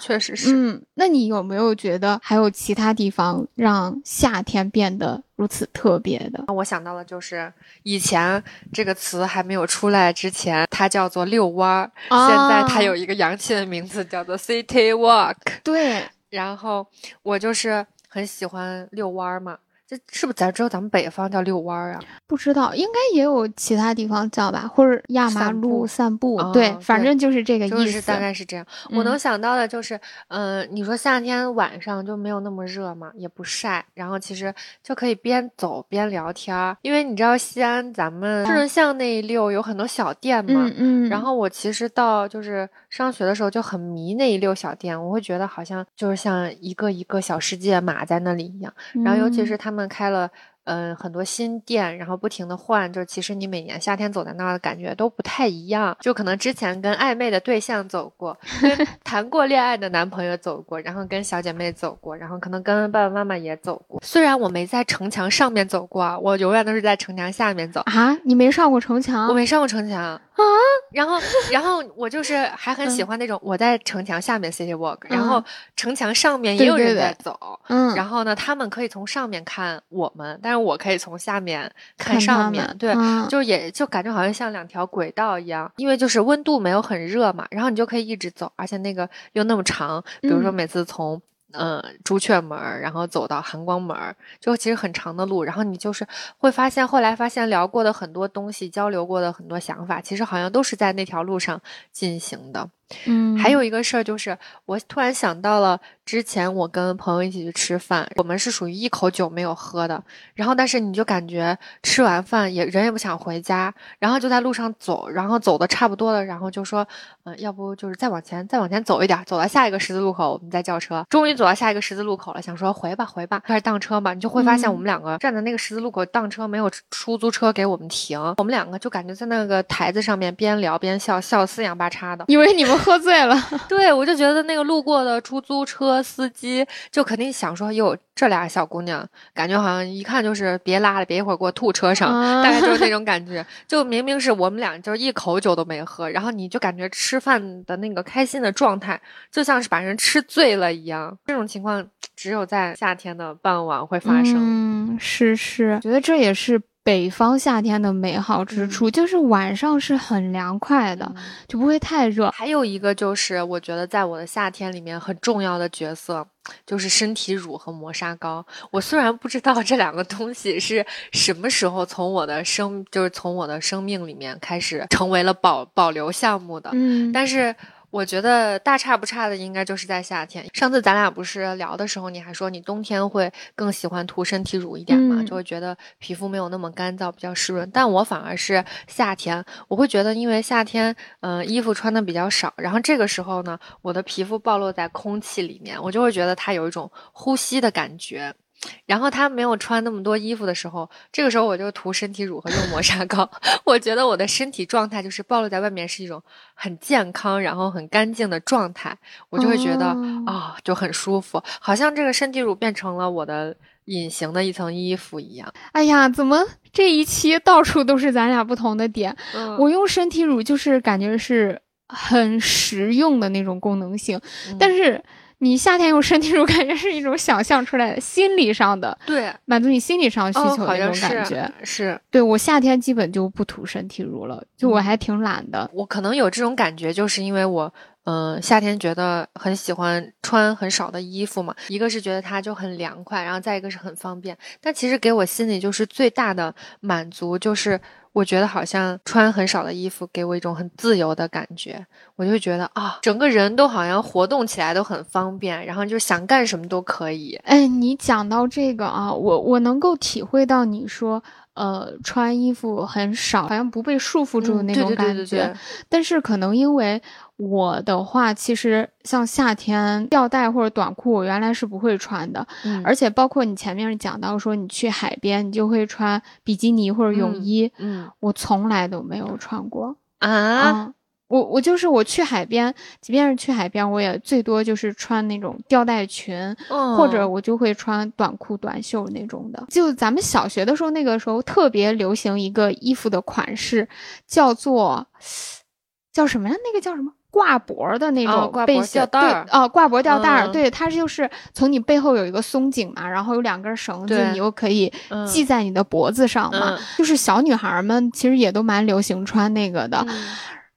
确实是。嗯，那你有没有觉得还有其他地方让夏天变得如此特别的？我想到了就是以前这个词还没有出来之前，它叫做遛弯儿，现在它啊有一个洋气的名字叫做 City Walk。对，然后我就是很喜欢遛弯儿嘛。这是不是咱只有咱们北方叫遛弯儿啊？不知道，应该也有其他地方叫吧，或者压马路散步。对，反正就是这个意思，大概是这样。我能想到的就是，嗯，你说夏天晚上就没有那么热嘛，也不晒，然后其实就可以边走边聊天儿。因为你知道西安咱们智能巷那一溜有很多小店嘛，嗯嗯。然后我其实到就是上学的时候就很迷那一溜小店，我会觉得好像就是像一个一个小世界码在那里一样。然后尤其是他们开了。嗯，很多新店，然后不停的换，就是其实你每年夏天走在那儿的感觉都不太一样。就可能之前跟暧昧的对象走过，跟 谈过恋爱的男朋友走过，然后跟小姐妹走过，然后可能跟爸爸妈妈也走过。虽然我没在城墙上面走过，我永远都是在城墙下面走啊。你没上过城墙？我没上过城墙啊。然后，然后我就是还很喜欢那种我在城墙下面 city walk，然后城墙上面也有人在走。嗯。然后呢，他们可以从上面看我们，但是。我可以从下面看上面，对，就也就感觉好像像两条轨道一样，因为就是温度没有很热嘛，然后你就可以一直走，而且那个又那么长，比如说每次从嗯朱雀门，然后走到含光门，就其实很长的路，然后你就是会发现，后来发现聊过的很多东西，交流过的很多想法，其实好像都是在那条路上进行的。嗯，还有一个事儿就是，我突然想到了之前我跟朋友一起去吃饭，我们是属于一口酒没有喝的，然后但是你就感觉吃完饭也人也不想回家，然后就在路上走，然后走的差不多了，然后就说，嗯，要不就是再往前再往前走一点，走到下一个十字路口我们再叫车。终于走到下一个十字路口了，想说回吧回吧，开始荡车嘛，你就会发现我们两个站在那个十字路口荡车，没有出租车给我们停，我们两个就感觉在那个台子上面边聊边笑，笑四仰八叉的，以为你们。喝醉了，对我就觉得那个路过的出租车司机就肯定想说，哟，这俩小姑娘，感觉好像一看就是别拉了，别一会儿给我吐车上，大概就是那 种感觉。就明明是我们俩，就是一口酒都没喝，然后你就感觉吃饭的那个开心的状态，就像是把人吃醉了一样。这种情况只有在夏天的傍晚会发生。嗯，是是，觉得这也是。北方夏天的美好之处就是晚上是很凉快的，就不会太热。还有一个就是，我觉得在我的夏天里面很重要的角色就是身体乳和磨砂膏。我虽然不知道这两个东西是什么时候从我的生，就是从我的生命里面开始成为了保保留项目的，嗯，但是。我觉得大差不差的应该就是在夏天。上次咱俩不是聊的时候，你还说你冬天会更喜欢涂身体乳一点嘛？就会觉得皮肤没有那么干燥，比较湿润。但我反而是夏天，我会觉得因为夏天，嗯，衣服穿的比较少，然后这个时候呢，我的皮肤暴露在空气里面，我就会觉得它有一种呼吸的感觉。然后他没有穿那么多衣服的时候，这个时候我就涂身体乳和用磨砂膏。我觉得我的身体状态就是暴露在外面是一种很健康，然后很干净的状态，我就会觉得啊，就很舒服，好像这个身体乳变成了我的隐形的一层衣服一样。哎呀，怎么这一期到处都是咱俩不同的点？我用身体乳就是感觉是很实用的那种功能性，但是。你夏天用身体乳，感觉是一种想象出来的心理上的，对，满足你心理上需求的那种感觉。是，对我夏天基本就不涂身体乳了，就我还挺懒的。我可能有这种感觉，就是因为我，嗯，夏天觉得很喜欢穿很少的衣服嘛。一个是觉得它就很凉快，然后再一个是很方便。但其实给我心里就是最大的满足就是。我觉得好像穿很少的衣服给我一种很自由的感觉，我就觉得啊，整个人都好像活动起来都很方便，然后就想干什么都可以。哎，你讲到这个啊，我我能够体会到你说。呃，穿衣服很少，好像不被束缚住的那种感觉。但是可能因为我的话，其实像夏天吊带或者短裤，我原来是不会穿的。嗯。而且包括你前面讲到说，你去海边，你就会穿比基尼或者泳衣。嗯。我从来都没有穿过啊。我我就是我去海边，即便是去海边，我也最多就是穿那种吊带裙，或者我就会穿短裤短袖那种的。就咱们小学的时候，那个时候特别流行一个衣服的款式，叫做叫什么呀？那个叫什么挂脖的那种背心吊带儿哦，挂脖吊带儿。对，它就是从你背后有一个松紧嘛，然后有两根绳子，你又可以系在你的脖子上嘛。就是小女孩们其实也都蛮流行穿那个的。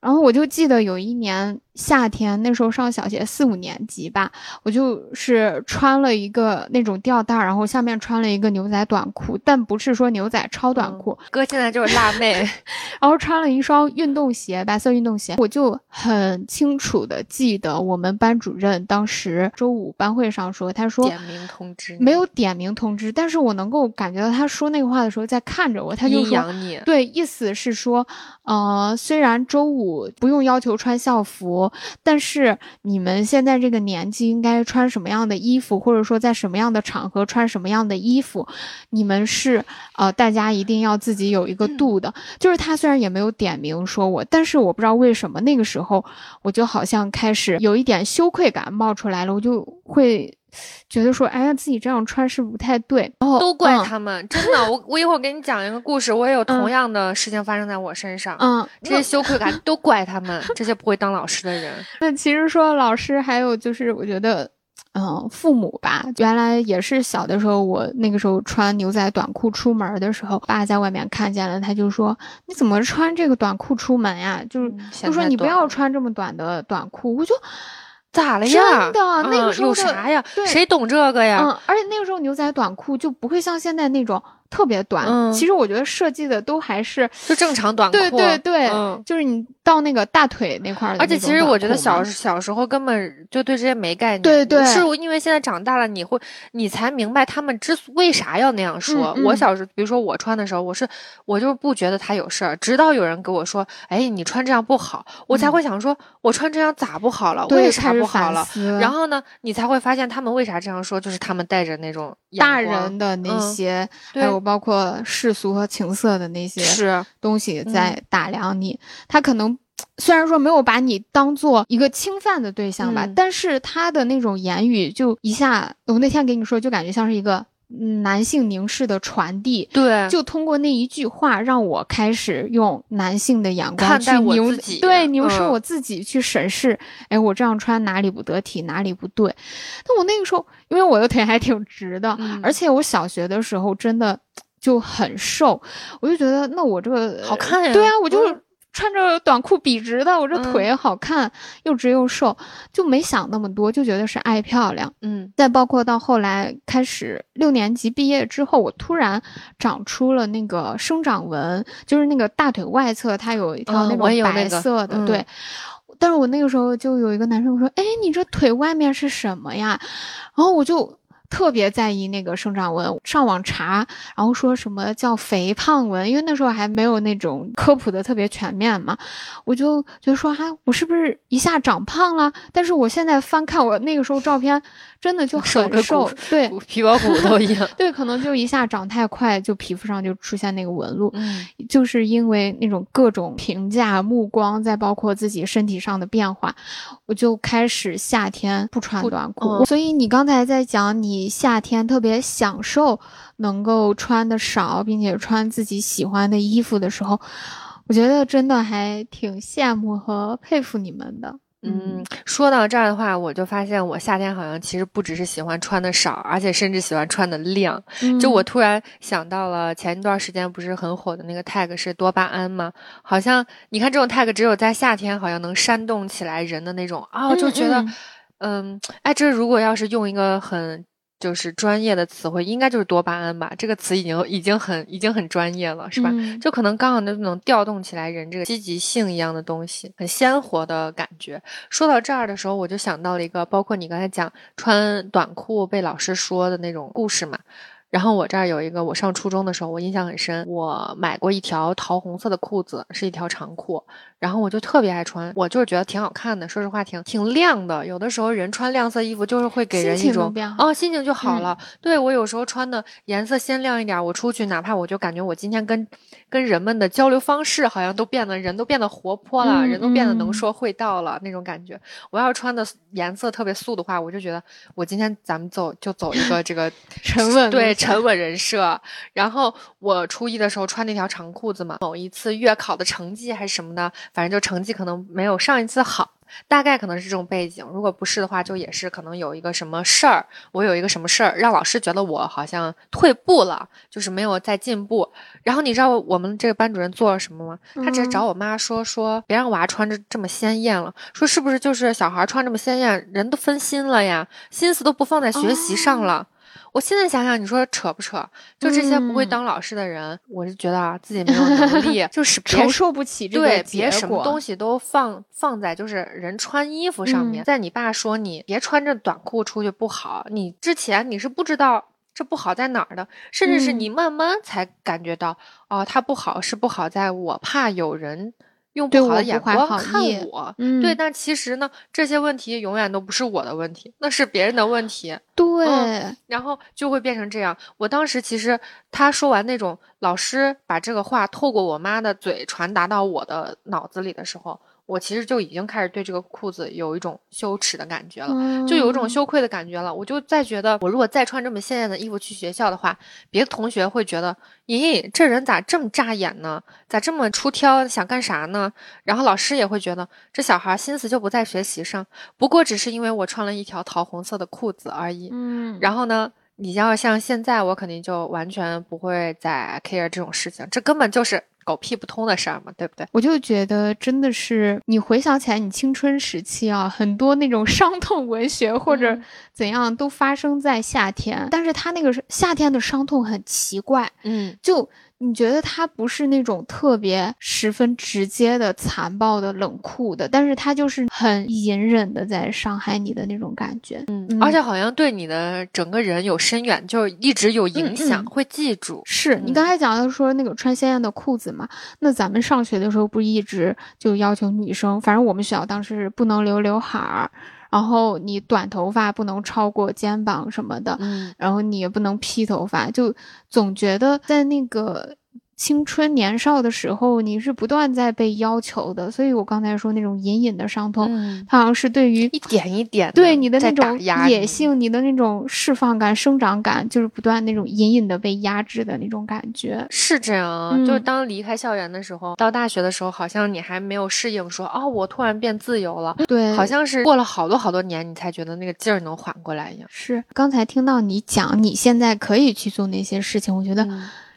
然后我就记得有一年。夏天，那时候上小学四五年级吧，我就是穿了一个那种吊带，然后下面穿了一个牛仔短裤，但不是说牛仔超短裤。哥现在就是辣妹，然后穿了一双运动鞋，白色运动鞋。我就很清楚的记得，我们班主任当时周五班会上说，他说点名通知，没有点名通知，但是我能够感觉到他说那个话的时候在看着我，他就说，对，意思是说，呃，虽然周五不用要求穿校服。但是你们现在这个年纪应该穿什么样的衣服，或者说在什么样的场合穿什么样的衣服，你们是呃，大家一定要自己有一个度的。就是他虽然也没有点名说我，但是我不知道为什么那个时候我就好像开始有一点羞愧感冒出来了，我就会。觉得说，哎呀，自己这样穿是不太对，然后都怪他们，真的。我我一会儿给你讲一个故事，我也有同样的事情发生在我身上。嗯，这些羞愧感都怪他们，这些不会当老师的人。那其实说老师，还有就是，我觉得，嗯，父母吧，原来也是小的时候，我那个时候穿牛仔短裤出门的时候，爸在外面看见了，他就说：“你怎么穿这个短裤出门呀？”就是就说你不要穿这么短的短裤。我就。咋了呀？真的，那个时候有啥呀？谁懂这个呀？嗯，而且那个时候牛仔短裤就不会像现在那种。特别短，其实我觉得设计的都还是就正常短裤，对对对，就是你到那个大腿那块儿。而且其实我觉得小小时候根本就对这些没概念，对对，是因为现在长大了，你会你才明白他们之为啥要那样说。我小时候，比如说我穿的时候，我是我就不觉得他有事儿，直到有人给我说，哎，你穿这样不好，我才会想说，我穿这样咋不好了？为啥不好了？然后呢，你才会发现他们为啥这样说，就是他们带着那种大人的那些还有。包括世俗和情色的那些是。东西在打量你，他可能虽然说没有把你当做一个侵犯的对象吧，但是他的那种言语就一下，我那天给你说，就感觉像是一个男性凝视的传递，对，就通过那一句话让我开始用男性的眼光去凝对凝视我自己，去审视，哎，我这样穿哪里不得体，哪里不对？但我那个时候。因为我的腿还挺直的，而且我小学的时候真的就很瘦，我就觉得那我这个好看呀。对啊，我就穿着短裤笔直的，我这腿好看，又直又瘦，就没想那么多，就觉得是爱漂亮。嗯。再包括到后来开始六年级毕业之后，我突然长出了那个生长纹，就是那个大腿外侧它有一条那种白色的，对。但是我那个时候就有一个男生说：“哎，你这腿外面是什么呀？”然后我就。特别在意那个生长纹，上网查，然后说什么叫肥胖纹，因为那时候还没有那种科普的特别全面嘛，我就就说哈，我是不是一下长胖了？但是我现在翻看我那个时候照片，真的就 很瘦，对，皮包骨头一样，对，可能就一下长太快，就皮肤上就出现那个纹路，就是因为那种各种评价、目光，再包括自己身体上的变化，我就开始夏天不穿短裤。所以你刚才在讲你。夏天特别享受能够穿的少，并且穿自己喜欢的衣服的时候，我觉得真的还挺羡慕和佩服你们的。嗯，说到这儿的话，我就发现我夏天好像其实不只是喜欢穿的少，而且甚至喜欢穿的亮。就我突然想到了前一段时间不是很火的那个 tag 是多巴胺吗？好像你看这种 tag 只有在夏天好像能煽动起来人的那种啊，就觉得嗯，哎，这如果要是用一个很。就是专业的词汇，应该就是多巴胺吧？这个词已经已经很已经很专业了，是吧？就可能刚好就能调动起来人这个积极性一样的东西，很鲜活的感觉。说到这儿的时候，我就想到了一个，包括你刚才讲穿短裤被老师说的那种故事嘛。然后我这儿有一个，我上初中的时候，我印象很深，我买过一条桃红色的裤子，是一条长裤。然后我就特别爱穿，我就是觉得挺好看的。说实话，挺挺亮的。有的时候人穿亮色衣服，就是会给人一种哦，心情就好了。对我有时候穿的颜色鲜亮一点，我出去哪怕我就感觉我今天跟跟人们的交流方式好像都变得人都变得活泼了，人都变得能说会道了那种感觉。我要是穿的颜色特别素的话，我就觉得我今天咱们走就走一个这个 沉稳对沉稳人设。然后我初一的时候穿那条长裤子嘛，某一次月考的成绩还是什么的，反正就成绩可能没有上一次好。大概可能是这种背景，如果不是的话，就也是可能有一个什么事儿，我有一个什么事儿，让老师觉得我好像退步了，就是没有在进步。然后你知道我们这个班主任做了什么吗？他直接找我妈说说，别让娃穿着这么鲜艳了，说是不是就是小孩穿这么鲜艳，人都分心了呀，心思都不放在学习上了。我现在想想，你说扯不扯？就这些不会当老师的人，我是觉得啊，自己没有能力，就是承受不起这个对，别什么东西都放放在就是人穿衣服上面。在你爸说你别穿着短裤出去不好，你之前你是不知道这不好在哪儿的，甚至是你慢慢才感觉到哦，它不好是不好在我怕有人。用不好的眼光看我，对，但其实呢，这些问题永远都不是我的问题，那是别人的问题。对，然后就会变成这样。我当时其实他说完那种老师把这个话透过我妈的嘴传达到我的脑子里的时候。我其实就已经开始对这个裤子有一种羞耻的感觉了，就有一种羞愧的感觉了。我就再觉得，我如果再穿这么鲜艳的衣服去学校的话，别的同学会觉得，咦，这人咋这么扎眼呢？咋这么出挑？想干啥呢？然后老师也会觉得，这小孩心思就不在学习上，不过只是因为我穿了一条桃红色的裤子而已。嗯，然后呢，你要像现在，我肯定就完全不会再 care 这种事情，这根本就是。狗屁不通的事儿嘛，对不对？我就觉得真的是，你回想起来，你青春时期啊，很多那种伤痛文学或者怎样，都发生在夏天。但是他那个夏天的伤痛很奇怪，嗯，就。你觉得他不是那种特别十分直接的残暴的冷酷的，但是他就是很隐忍的在伤害你的那种感觉，嗯，而且好像对你的整个人有深远，就一直有影响，会记住。是你刚才讲的说那个穿鲜艳的裤子嘛？那咱们上学的时候不一直就要求女生，反正我们学校当时不能留刘海儿。然后你短头发不能超过肩膀什么的，嗯，然后你也不能披头发，就总觉得在那个。青春年少的时候，你是不断在被要求的，所以我刚才说那种隐隐的伤痛，它好像是对于一点一点对你的那种野性，你的那种释放感、生长感，就是不断那种隐隐的被压制的那种感觉。是这样，就是当离开校园的时候，到大学的时候，好像你还没有适应，说哦，我突然变自由了。对，好像是过了好多好多年，你才觉得那个劲儿能缓过来一样。是，刚才听到你讲你现在可以去做那些事情，我觉得。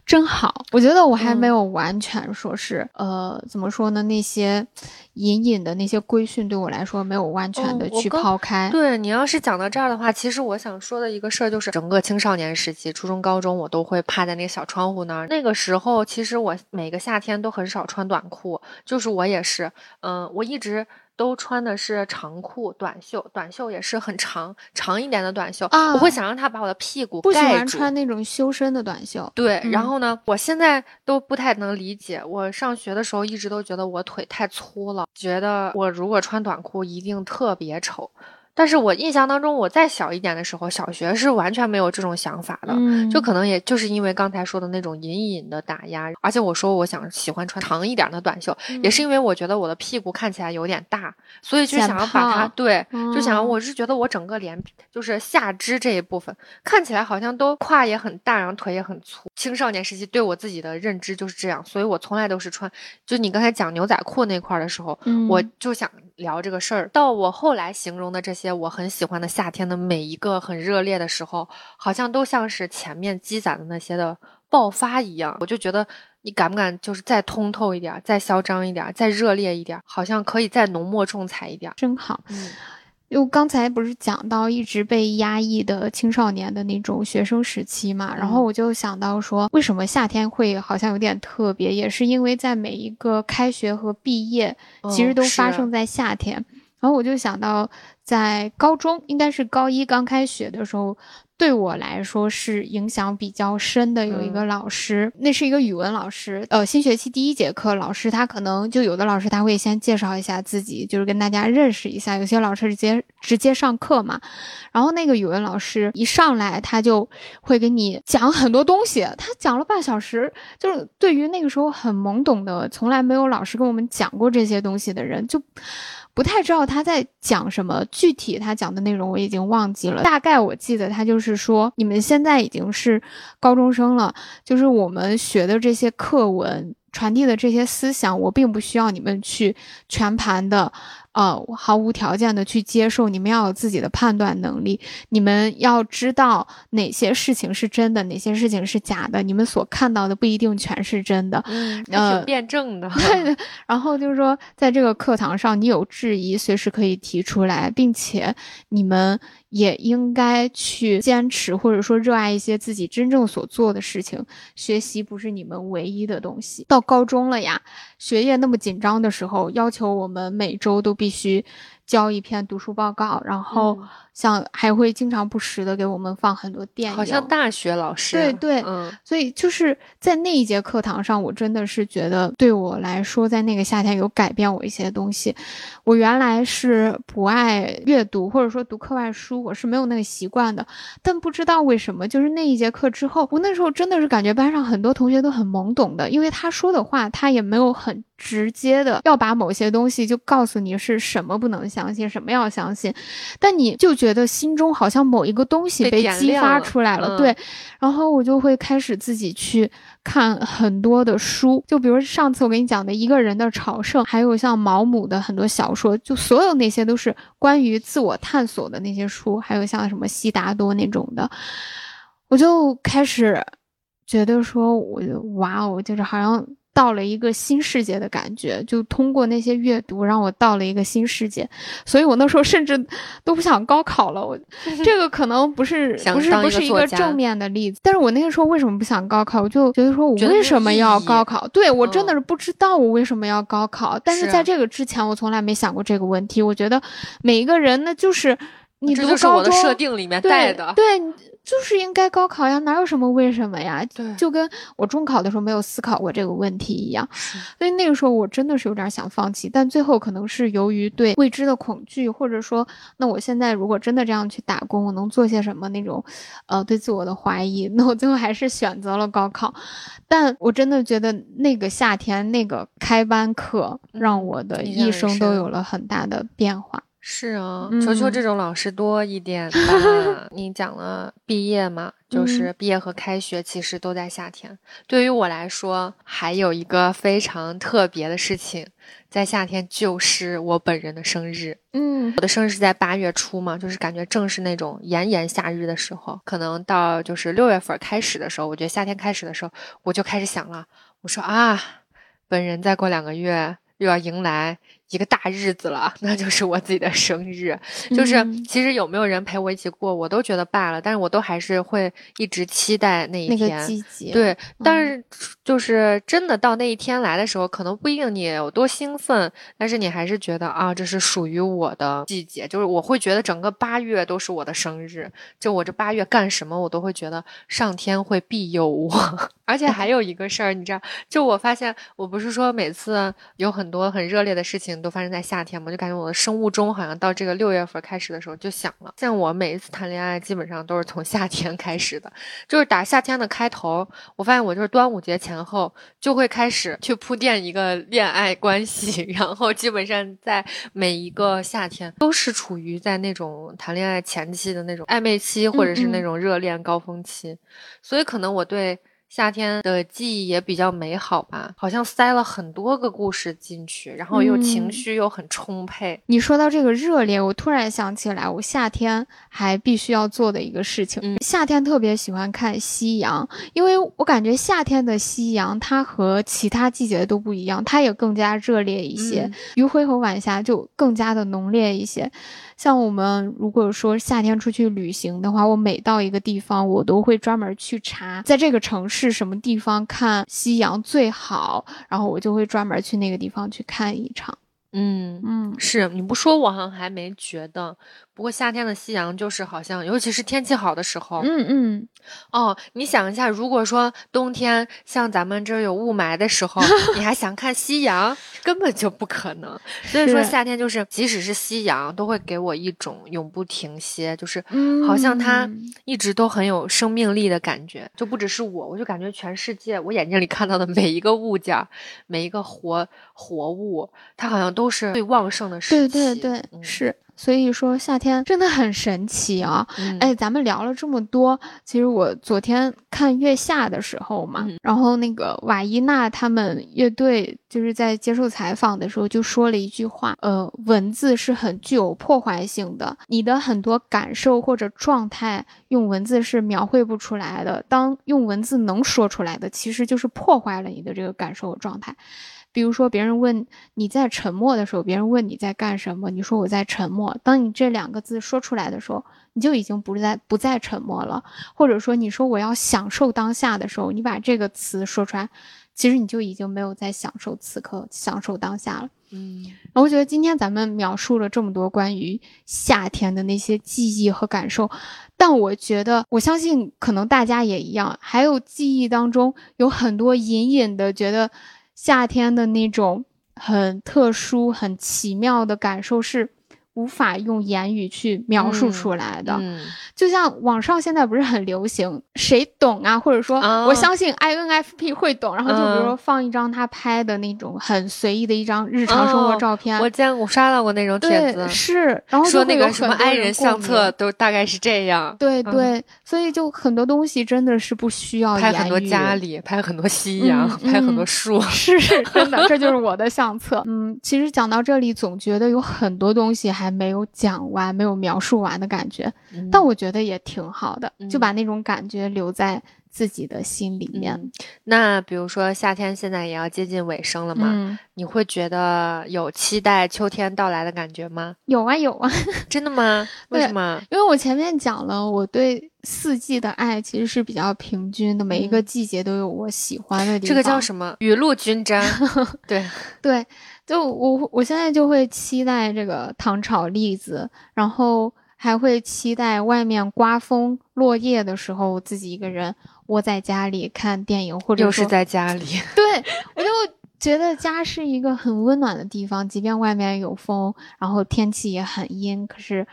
真好，我觉得我还没有完全说是，呃，怎么说呢？那些隐隐的那些规训对我来说没有完全的去抛开。对你要是讲到这儿的话，其实我想说的一个事儿就是，整个青少年时期，初中、高中，我都会趴在那个小窗户那儿。那个时候，其实我每个夏天都很少穿短裤，就是我也是，嗯，我一直。都穿的是长裤、短袖，短袖也是很长长一点的短袖。我会想让他把我的屁股不喜欢穿那种修身的短袖。对，然后呢，我现在都不太能理解。我上学的时候一直都觉得我腿太粗了，觉得我如果穿短裤一定特别丑。但是我印象当中，我再小一点的时候，小学是完全没有这种想法的，就可能也就是因为刚才说的那种隐隐的打压，而且我说我想喜欢穿长一点的短袖，也是因为我觉得我的屁股看起来有点大，所以就想要把它对，就想要我是觉得我整个脸就是下肢这一部分看起来好像都胯也很大，然后腿也很粗。青少年时期对我自己的认知就是这样，所以我从来都是穿，就你刚才讲牛仔裤那块的时候，我就想。聊这个事儿，到我后来形容的这些我很喜欢的夏天的每一个很热烈的时候，好像都像是前面积攒的那些的爆发一样。我就觉得你敢不敢就是再通透一点，再嚣张一点，再热烈一点，好像可以再浓墨重彩一点，真好。嗯。就刚才不是讲到一直被压抑的青少年的那种学生时期嘛，然后我就想到说，为什么夏天会好像有点特别，也是因为在每一个开学和毕业，其实都发生在夏天。然后我就想到，在高中，应该是高一刚开学的时候。对我来说是影响比较深的，有一个老师，那是一个语文老师。呃，新学期第一节课，老师他可能就有的老师他会先介绍一下自己，就是跟大家认识一下。有些老师直接直接上课嘛。然后那个语文老师一上来，他就会给你讲很多东西。他讲了半小时，就是对于那个时候很懵懂的，从来没有老师跟我们讲过这些东西的人，就。不太知道他在讲什么，具体他讲的内容我已经忘记了。大概我记得他就是说，你们现在已经是高中生了，就是我们学的这些课文传递的这些思想，我并不需要你们去全盘的。呃，毫无条件的去接受，你们要有自己的判断能力，你们要知道哪些事情是真的，哪些事情是假的，你们所看到的不一定全是真的。嗯，挺辩证的。对，然后就是说，在这个课堂上，你有质疑，随时可以提出来，并且你们。也应该去坚持，或者说热爱一些自己真正所做的事情。学习不是你们唯一的东西。到高中了呀，学业那么紧张的时候，要求我们每周都必须。交一篇读书报告，然后像还会经常不时的给我们放很多电影，好像大学老师。对对，嗯，所以就是在那一节课堂上，我真的是觉得对我来说，在那个夏天有改变我一些东西。我原来是不爱阅读，或者说读课外书，我是没有那个习惯的。但不知道为什么，就是那一节课之后，我那时候真的是感觉班上很多同学都很懵懂的，因为他说的话，他也没有很。直接的要把某些东西就告诉你是什么不能相信，什么要相信，但你就觉得心中好像某一个东西被激发出来了，对，然后我就会开始自己去看很多的书，就比如上次我跟你讲的一个人的朝圣，还有像毛姆的很多小说，就所有那些都是关于自我探索的那些书，还有像什么悉达多那种的，我就开始觉得说，我就哇哦，就是好像。到了一个新世界的感觉，就通过那些阅读，让我到了一个新世界。所以我那时候甚至都不想高考了。我 这个可能不是不是不是一个正面的例子，但是我那个时候为什么不想高考？我就觉得说我为什么要高考？对我真的是不知道我为什么要高考。但是在这个之前，我从来没想过这个问题。我觉得每一个人呢就是你读高中设定里面带的对。就是应该高考呀，哪有什么为什么呀？对，就跟我中考的时候没有思考过这个问题一样。所以那个时候我真的是有点想放弃，但最后可能是由于对未知的恐惧，或者说，那我现在如果真的这样去打工，我能做些什么那种，呃，对自我的怀疑，那我最后还是选择了高考。但我真的觉得那个夏天那个开班课，让我的一生都有了很大的变化。是啊，求求这种老师多一点吧。你讲了毕业嘛，就是毕业和开学其实都在夏天。对于我来说，还有一个非常特别的事情，在夏天就是我本人的生日。嗯，我的生日是在八月初嘛，就是感觉正是那种炎炎夏日的时候。可能到就是六月份开始的时候，我觉得夏天开始的时候，我就开始想了。我说啊，本人再过两个月又要迎来。一个大日子了，那就是我自己的生日。就是其实有没有人陪我一起过，我都觉得罢了。但是我都还是会一直期待那一天。对，但是就是真的到那一天来的时候，可能不一定你有多兴奋，但是你还是觉得啊，这是属于我的季节。就是我会觉得整个八月都是我的生日。就我这八月干什么，我都会觉得上天会庇佑我。而且还有一个事儿，你知道，就我发现，我不是说每次有很多很热烈的事情。都发生在夏天嘛，就感觉我的生物钟好像到这个六月份开始的时候就响了。像我每一次谈恋爱，基本上都是从夏天 开始的，就是打夏天的开头。我发现我就是端午节前后就会开始去铺垫一个恋爱关系，然后基本上在每一个夏天都是处于在那种谈恋爱前期的那种暧昧期，或者是那种热恋高峰期，所以可能我对。夏天的记忆也比较美好吧，好像塞了很多个故事进去，然后又情绪又很充沛。你说到这个热烈，我突然想起来，我夏天还必须要做的一个事情。夏天特别喜欢看夕阳，因为我感觉夏天的夕阳它和其他季节都不一样，它也更加热烈一些，余晖和晚霞就更加的浓烈一些。像我们如果说夏天出去旅行的话，我每到一个地方，我都会专门去查，在这个城市什么地方看夕阳最好，然后我就会专门去那个地方去看一场。嗯嗯，是你不说我好像还没觉得，不过夏天的夕阳就是好像，尤其是天气好的时候，嗯嗯，哦，你想一下，如果说冬天像咱们这儿有雾霾的时候，你还想看夕阳，根本就不可能。所以说夏天就是，即使是夕阳，都会给我一种永不停歇，就是好像它嗯一直都很有生命力的感觉。就不只是我，我就感觉全世界我眼睛里看到的每一个物件儿，每一个活活物，它好像都是最旺盛的时期。对对对，嗯是。所以说夏天真的很神奇啊！嗯哎，咱们聊了这么多，其实我昨天看《月下》的时候嘛，嗯然后那个瓦伊娜他们乐队就是在接受采访的时候就说了一句话，呃，文字是很具有破坏性的，你的很多感受或者状态用文字是描绘不出来的，当用文字能说出来的，其实就是破坏了你的这个感受和状态。比如说，别人问你在沉默的时候，别人问你在干什么，你说我在沉默。当你这两个字说出来的时候，你就已经不在不再沉默了。或者说，你说我要享受当下的时候，你把这个词说出来，其实你就已经没有在享受此刻、享受当下了。嗯然后我觉得今天咱们描述了这么多关于夏天的那些记忆和感受，但我觉得，我相信可能大家也一样，还有记忆当中有很多隐隐的觉得夏天的那种很特殊、很奇妙的感受是无法用言语去描述嗯出来的。嗯就像网上现在不是很流行，谁懂啊？或者说，啊我相信 INFP 会懂。然后就比如说嗯放一张他拍的那种很随意的一张日常生活哦照片，我见我刷到过那种帖子，是，然后说那个什么爱人相册。都大概是这样，嗯对对，所以就很多东西真的是不需要拍很多家里，拍很多夕阳，嗯拍很多嗯树。是是真的，这就是 我的相册。嗯，其实讲到这里，总觉得有很多东西还没有讲完，没有描述完的感觉，但我觉得也挺好的，就把那种感觉留在自己的心里面。嗯那比如说夏天现在也要接近尾声了嘛，嗯，你会觉得有期待秋天到来的感觉吗？有啊有啊，真的吗？为什么？因为我前面讲了，我对四季的爱其实是比较平均的，每一个嗯季节都有我喜欢的地方。这个叫什么？雨露均沾。对，对，就我我现在就会期待这个糖炒栗子，然后还会期待外面刮风落叶的时候，我自己一个人窝在家里看电影，或者说又是在家里。对我就觉得家是一个很温暖的地方，即便外面有风，然后天气也很阴，可是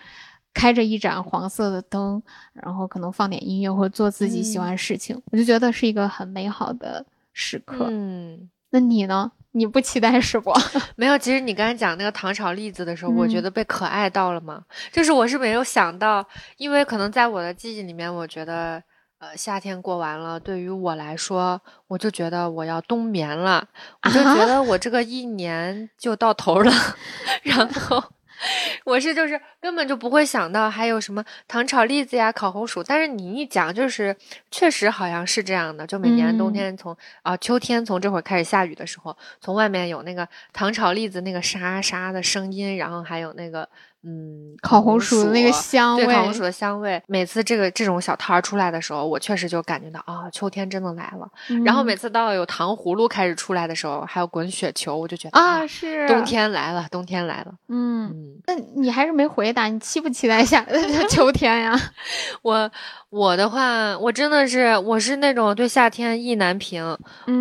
开着一盏黄色的灯，然后可能放点音乐或者做自己喜嗯欢的事情，我就觉得是一个很美好的时刻。嗯，那你呢？你不期待是不？没有。其实你刚才讲那个糖炒栗子的时候，我觉嗯得被可爱到了嘛。就是我是没有想到，因为可能在我的记忆里面，我觉得。呃，夏天过完了，对于我来说，我就觉得我要冬眠了，我就觉啊得我这个一年就到头了，然后我是就是根本就不会想到还有什么糖炒栗子呀、烤红薯，但是你一讲，就是确实好像是这样的，就每年冬嗯。天从啊、秋天从这会儿开始下雨的时候，从外面有那个糖炒栗子那个沙沙的声音，然后还有那个嗯烤红薯的那个香味，对烤红薯的香味，每次这个这种小摊儿出来的时候，我确实就感觉到啊、秋天真的来了。然后嗯每次到有糖葫芦开始出来的时候，还有滚雪球，我就觉得啊是冬，天来了，冬天来了。嗯，嗯，那你还是没回答，你期不期待下 秋天呀？我我的话，我真的是我是那种对夏天意难平，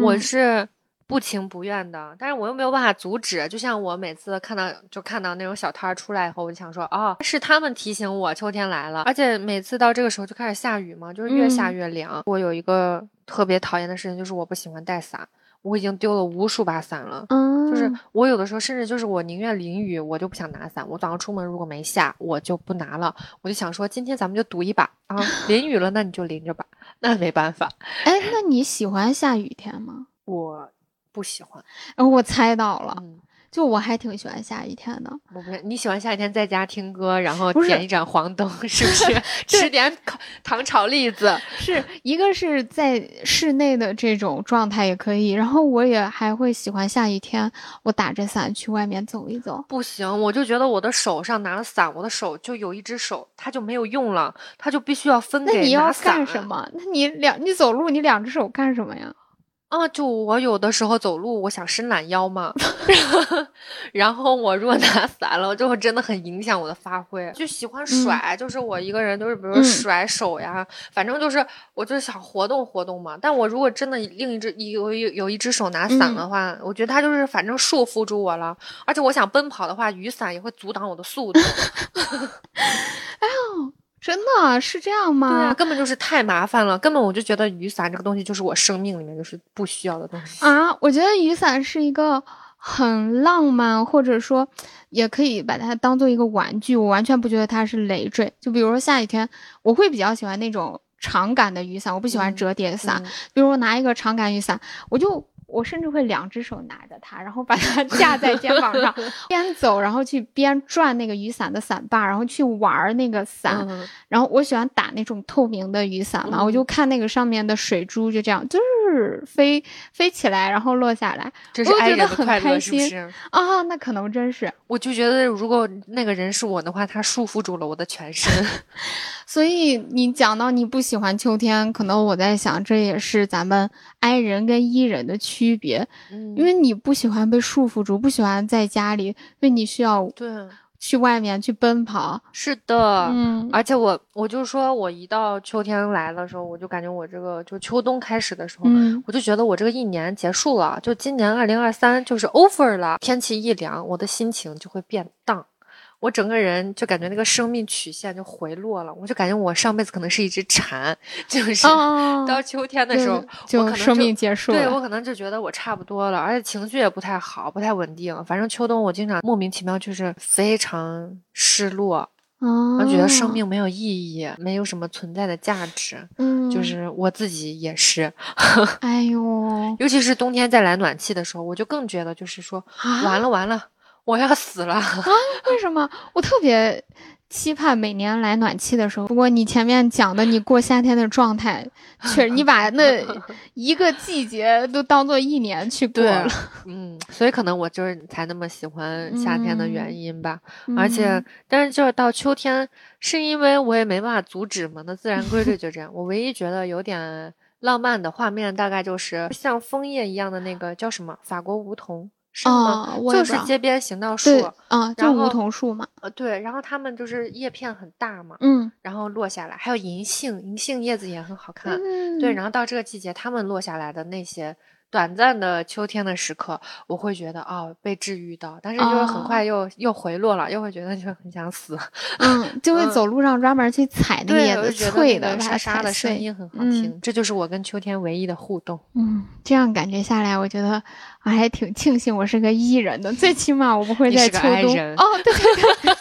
我嗯是不情不愿的，但是我又没有办法阻止。就像我每次看到就看到那种小摊儿出来以后，我就想说，哦，是他们提醒我秋天来了。而且每次到这个时候就开始下雨嘛，就是越下嗯越凉。我有一个特别讨厌的事情，就是我不喜欢带伞，我已经丢了无数把伞了。嗯，就是我有的时候甚至就是我宁愿淋雨，我就不想拿伞。我早上出门如果没下，我就不拿了。我就想说，今天咱们就赌一把啊，淋雨了那你就淋着吧，那没办法，哎，那你喜欢下雨天吗？我不喜欢。呃我猜到了，嗯，就我还挺喜欢下雨天的。我不是你喜欢下雨天在家听歌，然后点一盏黄灯，是不是？吃点烤糖炒栗子。是一个是在室内的这种状态也可以，然后我也还会喜欢下雨天，我打着伞去外面走一走。不行，我就觉得我的手上拿了伞，我的手就有一只手它就没有用了，它就必须要分给那你要干什？么？那你两你走路，你两只手干什么呀？啊，就我有的时候走路，我想伸懒腰嘛，然后我如果拿伞了，就会真的很影响我的发挥。就喜欢甩，就是我一个人，就是比如甩手呀，反正就是我就想活动活动嘛。但我如果真的另一只有有有一只手拿伞的话，我觉得它就是反正束缚住我了。而且我想奔跑的话，雨伞也会阻挡我的速度。哎呦。真的是这样吗？对啊，根本就是太麻烦了，根本我就觉得雨伞这个东西就是我生命里面就是不需要的东西啊。我觉得雨伞是一个很浪漫，或者说也可以把它当做一个玩具，我完全不觉得它是累赘。就比如说下雨天，我会比较喜欢那种长杆的雨伞，我不喜欢折叠伞。比如我拿一个长杆雨伞，我就。我甚至会两只手拿着它，然后把它架在肩膀上，边走，然后去边转那个雨伞的伞把，然后去玩那个伞。然后我喜欢打那种透明的雨伞嘛，我就看那个上面的水珠，就这样，就是飞飞起来，然后落下来，这是爱人的快乐，是不是？啊，那可能真是。我就觉得，如果那个人是我的话，他束缚住了我的全身。所以你讲到你不喜欢秋天，可能我在想，这也是咱们 I 人跟 E 人的区别。嗯，因为你不喜欢被束缚住，不喜欢在家里，因为你需要对去外面去奔跑。是的，嗯，而且我我就说，我一到秋天来的时候，我就感觉我这个就秋冬开始的时候，我就觉得我这个一年结束了，就今年二零二三就是 over 了。天气一凉，我的心情就会变荡。我整个人就感觉那个生命曲线就回落了，我就感觉我上辈子可能是一只蝉，就是到秋天的时候，就生命结束了。对我可能就觉得我差不多了，而且情绪也不太好，不太稳定。反正秋冬我经常莫名其妙就是非常失落，我觉得生命没有意义，没有什么存在的价值。嗯，就是我自己也是。哎呦，尤其是冬天再来暖气的时候，我就更觉得就是说完了完了。我要死了啊！为什么？我特别期盼每年来暖气的时候。不过你前面讲的你过夏天的状态，确实你把那 一个季节都当做一年去过了。嗯，所以可能我就是才那么喜欢夏天的原因吧。而且，但是就是到秋天，是因为我也没办法阻止嘛，那自然规律就这样。我唯一觉得有点浪漫的画面，大概就是像枫叶一样的那个叫什么法国梧桐。是吗？就是街边行道树，嗯，就梧桐树嘛。呃，对，然后它们就是叶片很大嘛，嗯，然后落下来，还有银杏，银杏叶子也很好看，对，然后到这个季节，它们落下来的那些。短暂的秋天的时刻，我会觉得哦被治愈到，但是就是很快又又回落了，又会觉得就很想死。嗯，就会走路上专门去踩那叶子，脆的沙沙的声音很好听。这就是我跟秋天唯一的互动。嗯，这样感觉下来，我觉得我还挺庆幸我是个伊人的，最起码我不会在秋冬。哦，对对对，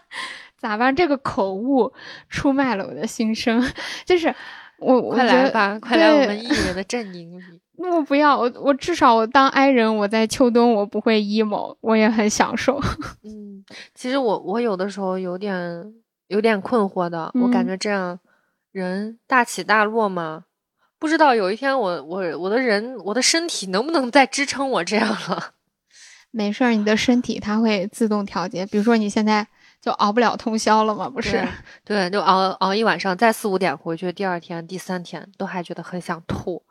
咋办？这个口误出卖了我的心声，就是我快来吧，快来我们艺人的阵营里。我不要我我至少我当 I 人，我在秋冬我不会 emo，我也很享受。嗯，其实我我有的时候有点有点困惑的，我感觉这样人大起大落嘛，不知道有一天我我我的人我的身体能不能再支撑我这样了？没事儿，你的身体它会自动调节。比如说你现在就熬不了通宵了吗？不是，对，就熬熬一晚上，再四五点回去，第二天、第三天都还觉得很想吐。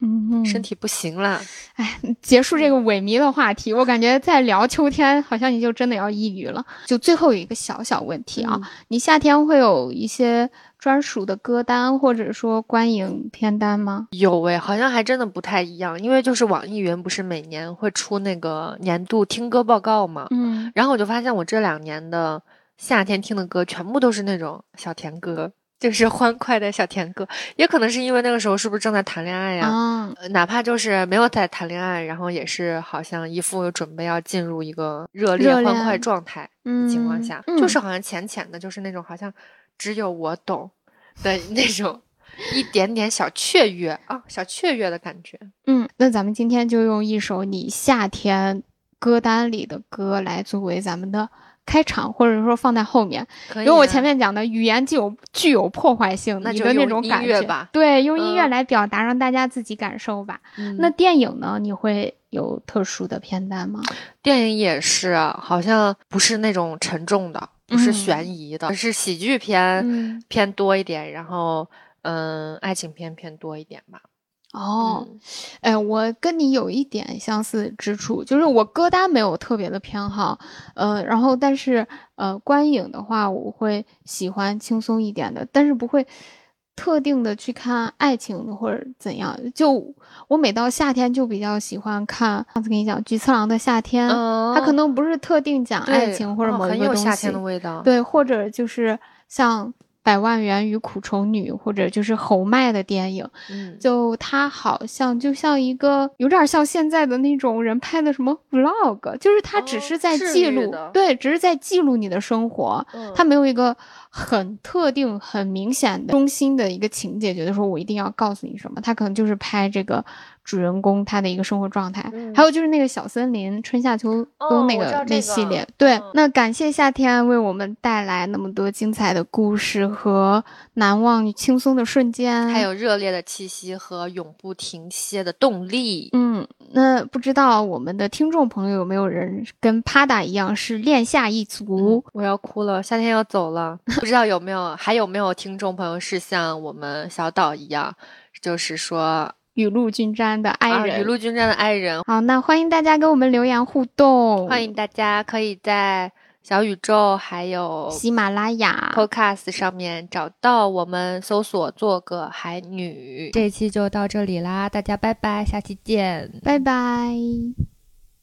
嗯，身体不行了。哎，结束这个萎靡的话题，我感觉再聊秋天，好像你就真的要抑郁了。就最后有一个小小问题啊，你夏天会有一些专属的歌单，或者说观影片单吗？有诶，好像还真的不太一样，因为就是网易云不是每年会出那个年度听歌报告嘛。嗯，然后我就发现我这两年的夏天听的歌，全部都是那种小甜歌。就是欢快的小甜歌，也可能是因为那个时候是不是正在谈恋爱呀？哪怕就是没有在谈恋爱，然后也是好像一副准备要进入一个热烈欢快状态情况下，就是好像浅浅的，就是那种好像只有我懂的那种一点点小雀跃啊，小雀跃的感觉。嗯，那咱们今天就用一首你夏天歌单里的歌来作为咱们的。开场或者说放在后面，因为我前面讲的语言具有具有破坏性，你的那种感觉吧。对，用音乐来表达，让大家自己感受吧。那电影呢？你会有特殊的片单吗？电影也是，好像不是那种沉重的，不是悬疑的，是喜剧片偏多一点，然后嗯，爱情片偏多一点吧。哦，嗯哎，我跟你有一点相似之处，就是我歌单没有特别的偏好，呃，然后但是呃，观影的话，我会喜欢轻松一点的，但是不会特定的去看爱情的或者怎样。就我每到夏天就比较喜欢看，上次跟你讲《菊次郎的夏天》，嗯，它可能不是特定讲爱情或者哦某一个东西，很有夏天的味道。对，或者就是像。百万元与苦虫女，或者就是侯麦的电影，嗯，就他好像就像一个有点像现在的那种人拍的什么 vlog，就是他只哦是在记录，对，只是在记录你的生活，嗯它没有一个很特定、很明显的中心的一个情节，觉得说我一定要告诉你什么，他可能就是拍这个主人公他的一个生活状态，嗯还有就是那个小森林春夏秋冬那个、那系列，对，嗯那感谢夏天为我们带来那么多精彩的故事和难忘轻松的瞬间，还有热烈的气息和永不停歇的动力。嗯，那不知道我们的听众朋友有没有人跟帕达一样是恋夏一族？我要哭了，夏天要走了，不知道有没有还有没有听众朋友是像我们小岛一样，就是说雨露均沾的爱啊，人。雨露均沾的爱人。好，那欢迎大家跟我们留言互动，欢迎大家可以在小宇宙还有喜马拉雅。Podcast 上面找到我们，搜索“做个海女”。这一期就到这里啦，大家拜拜，下期见。拜拜。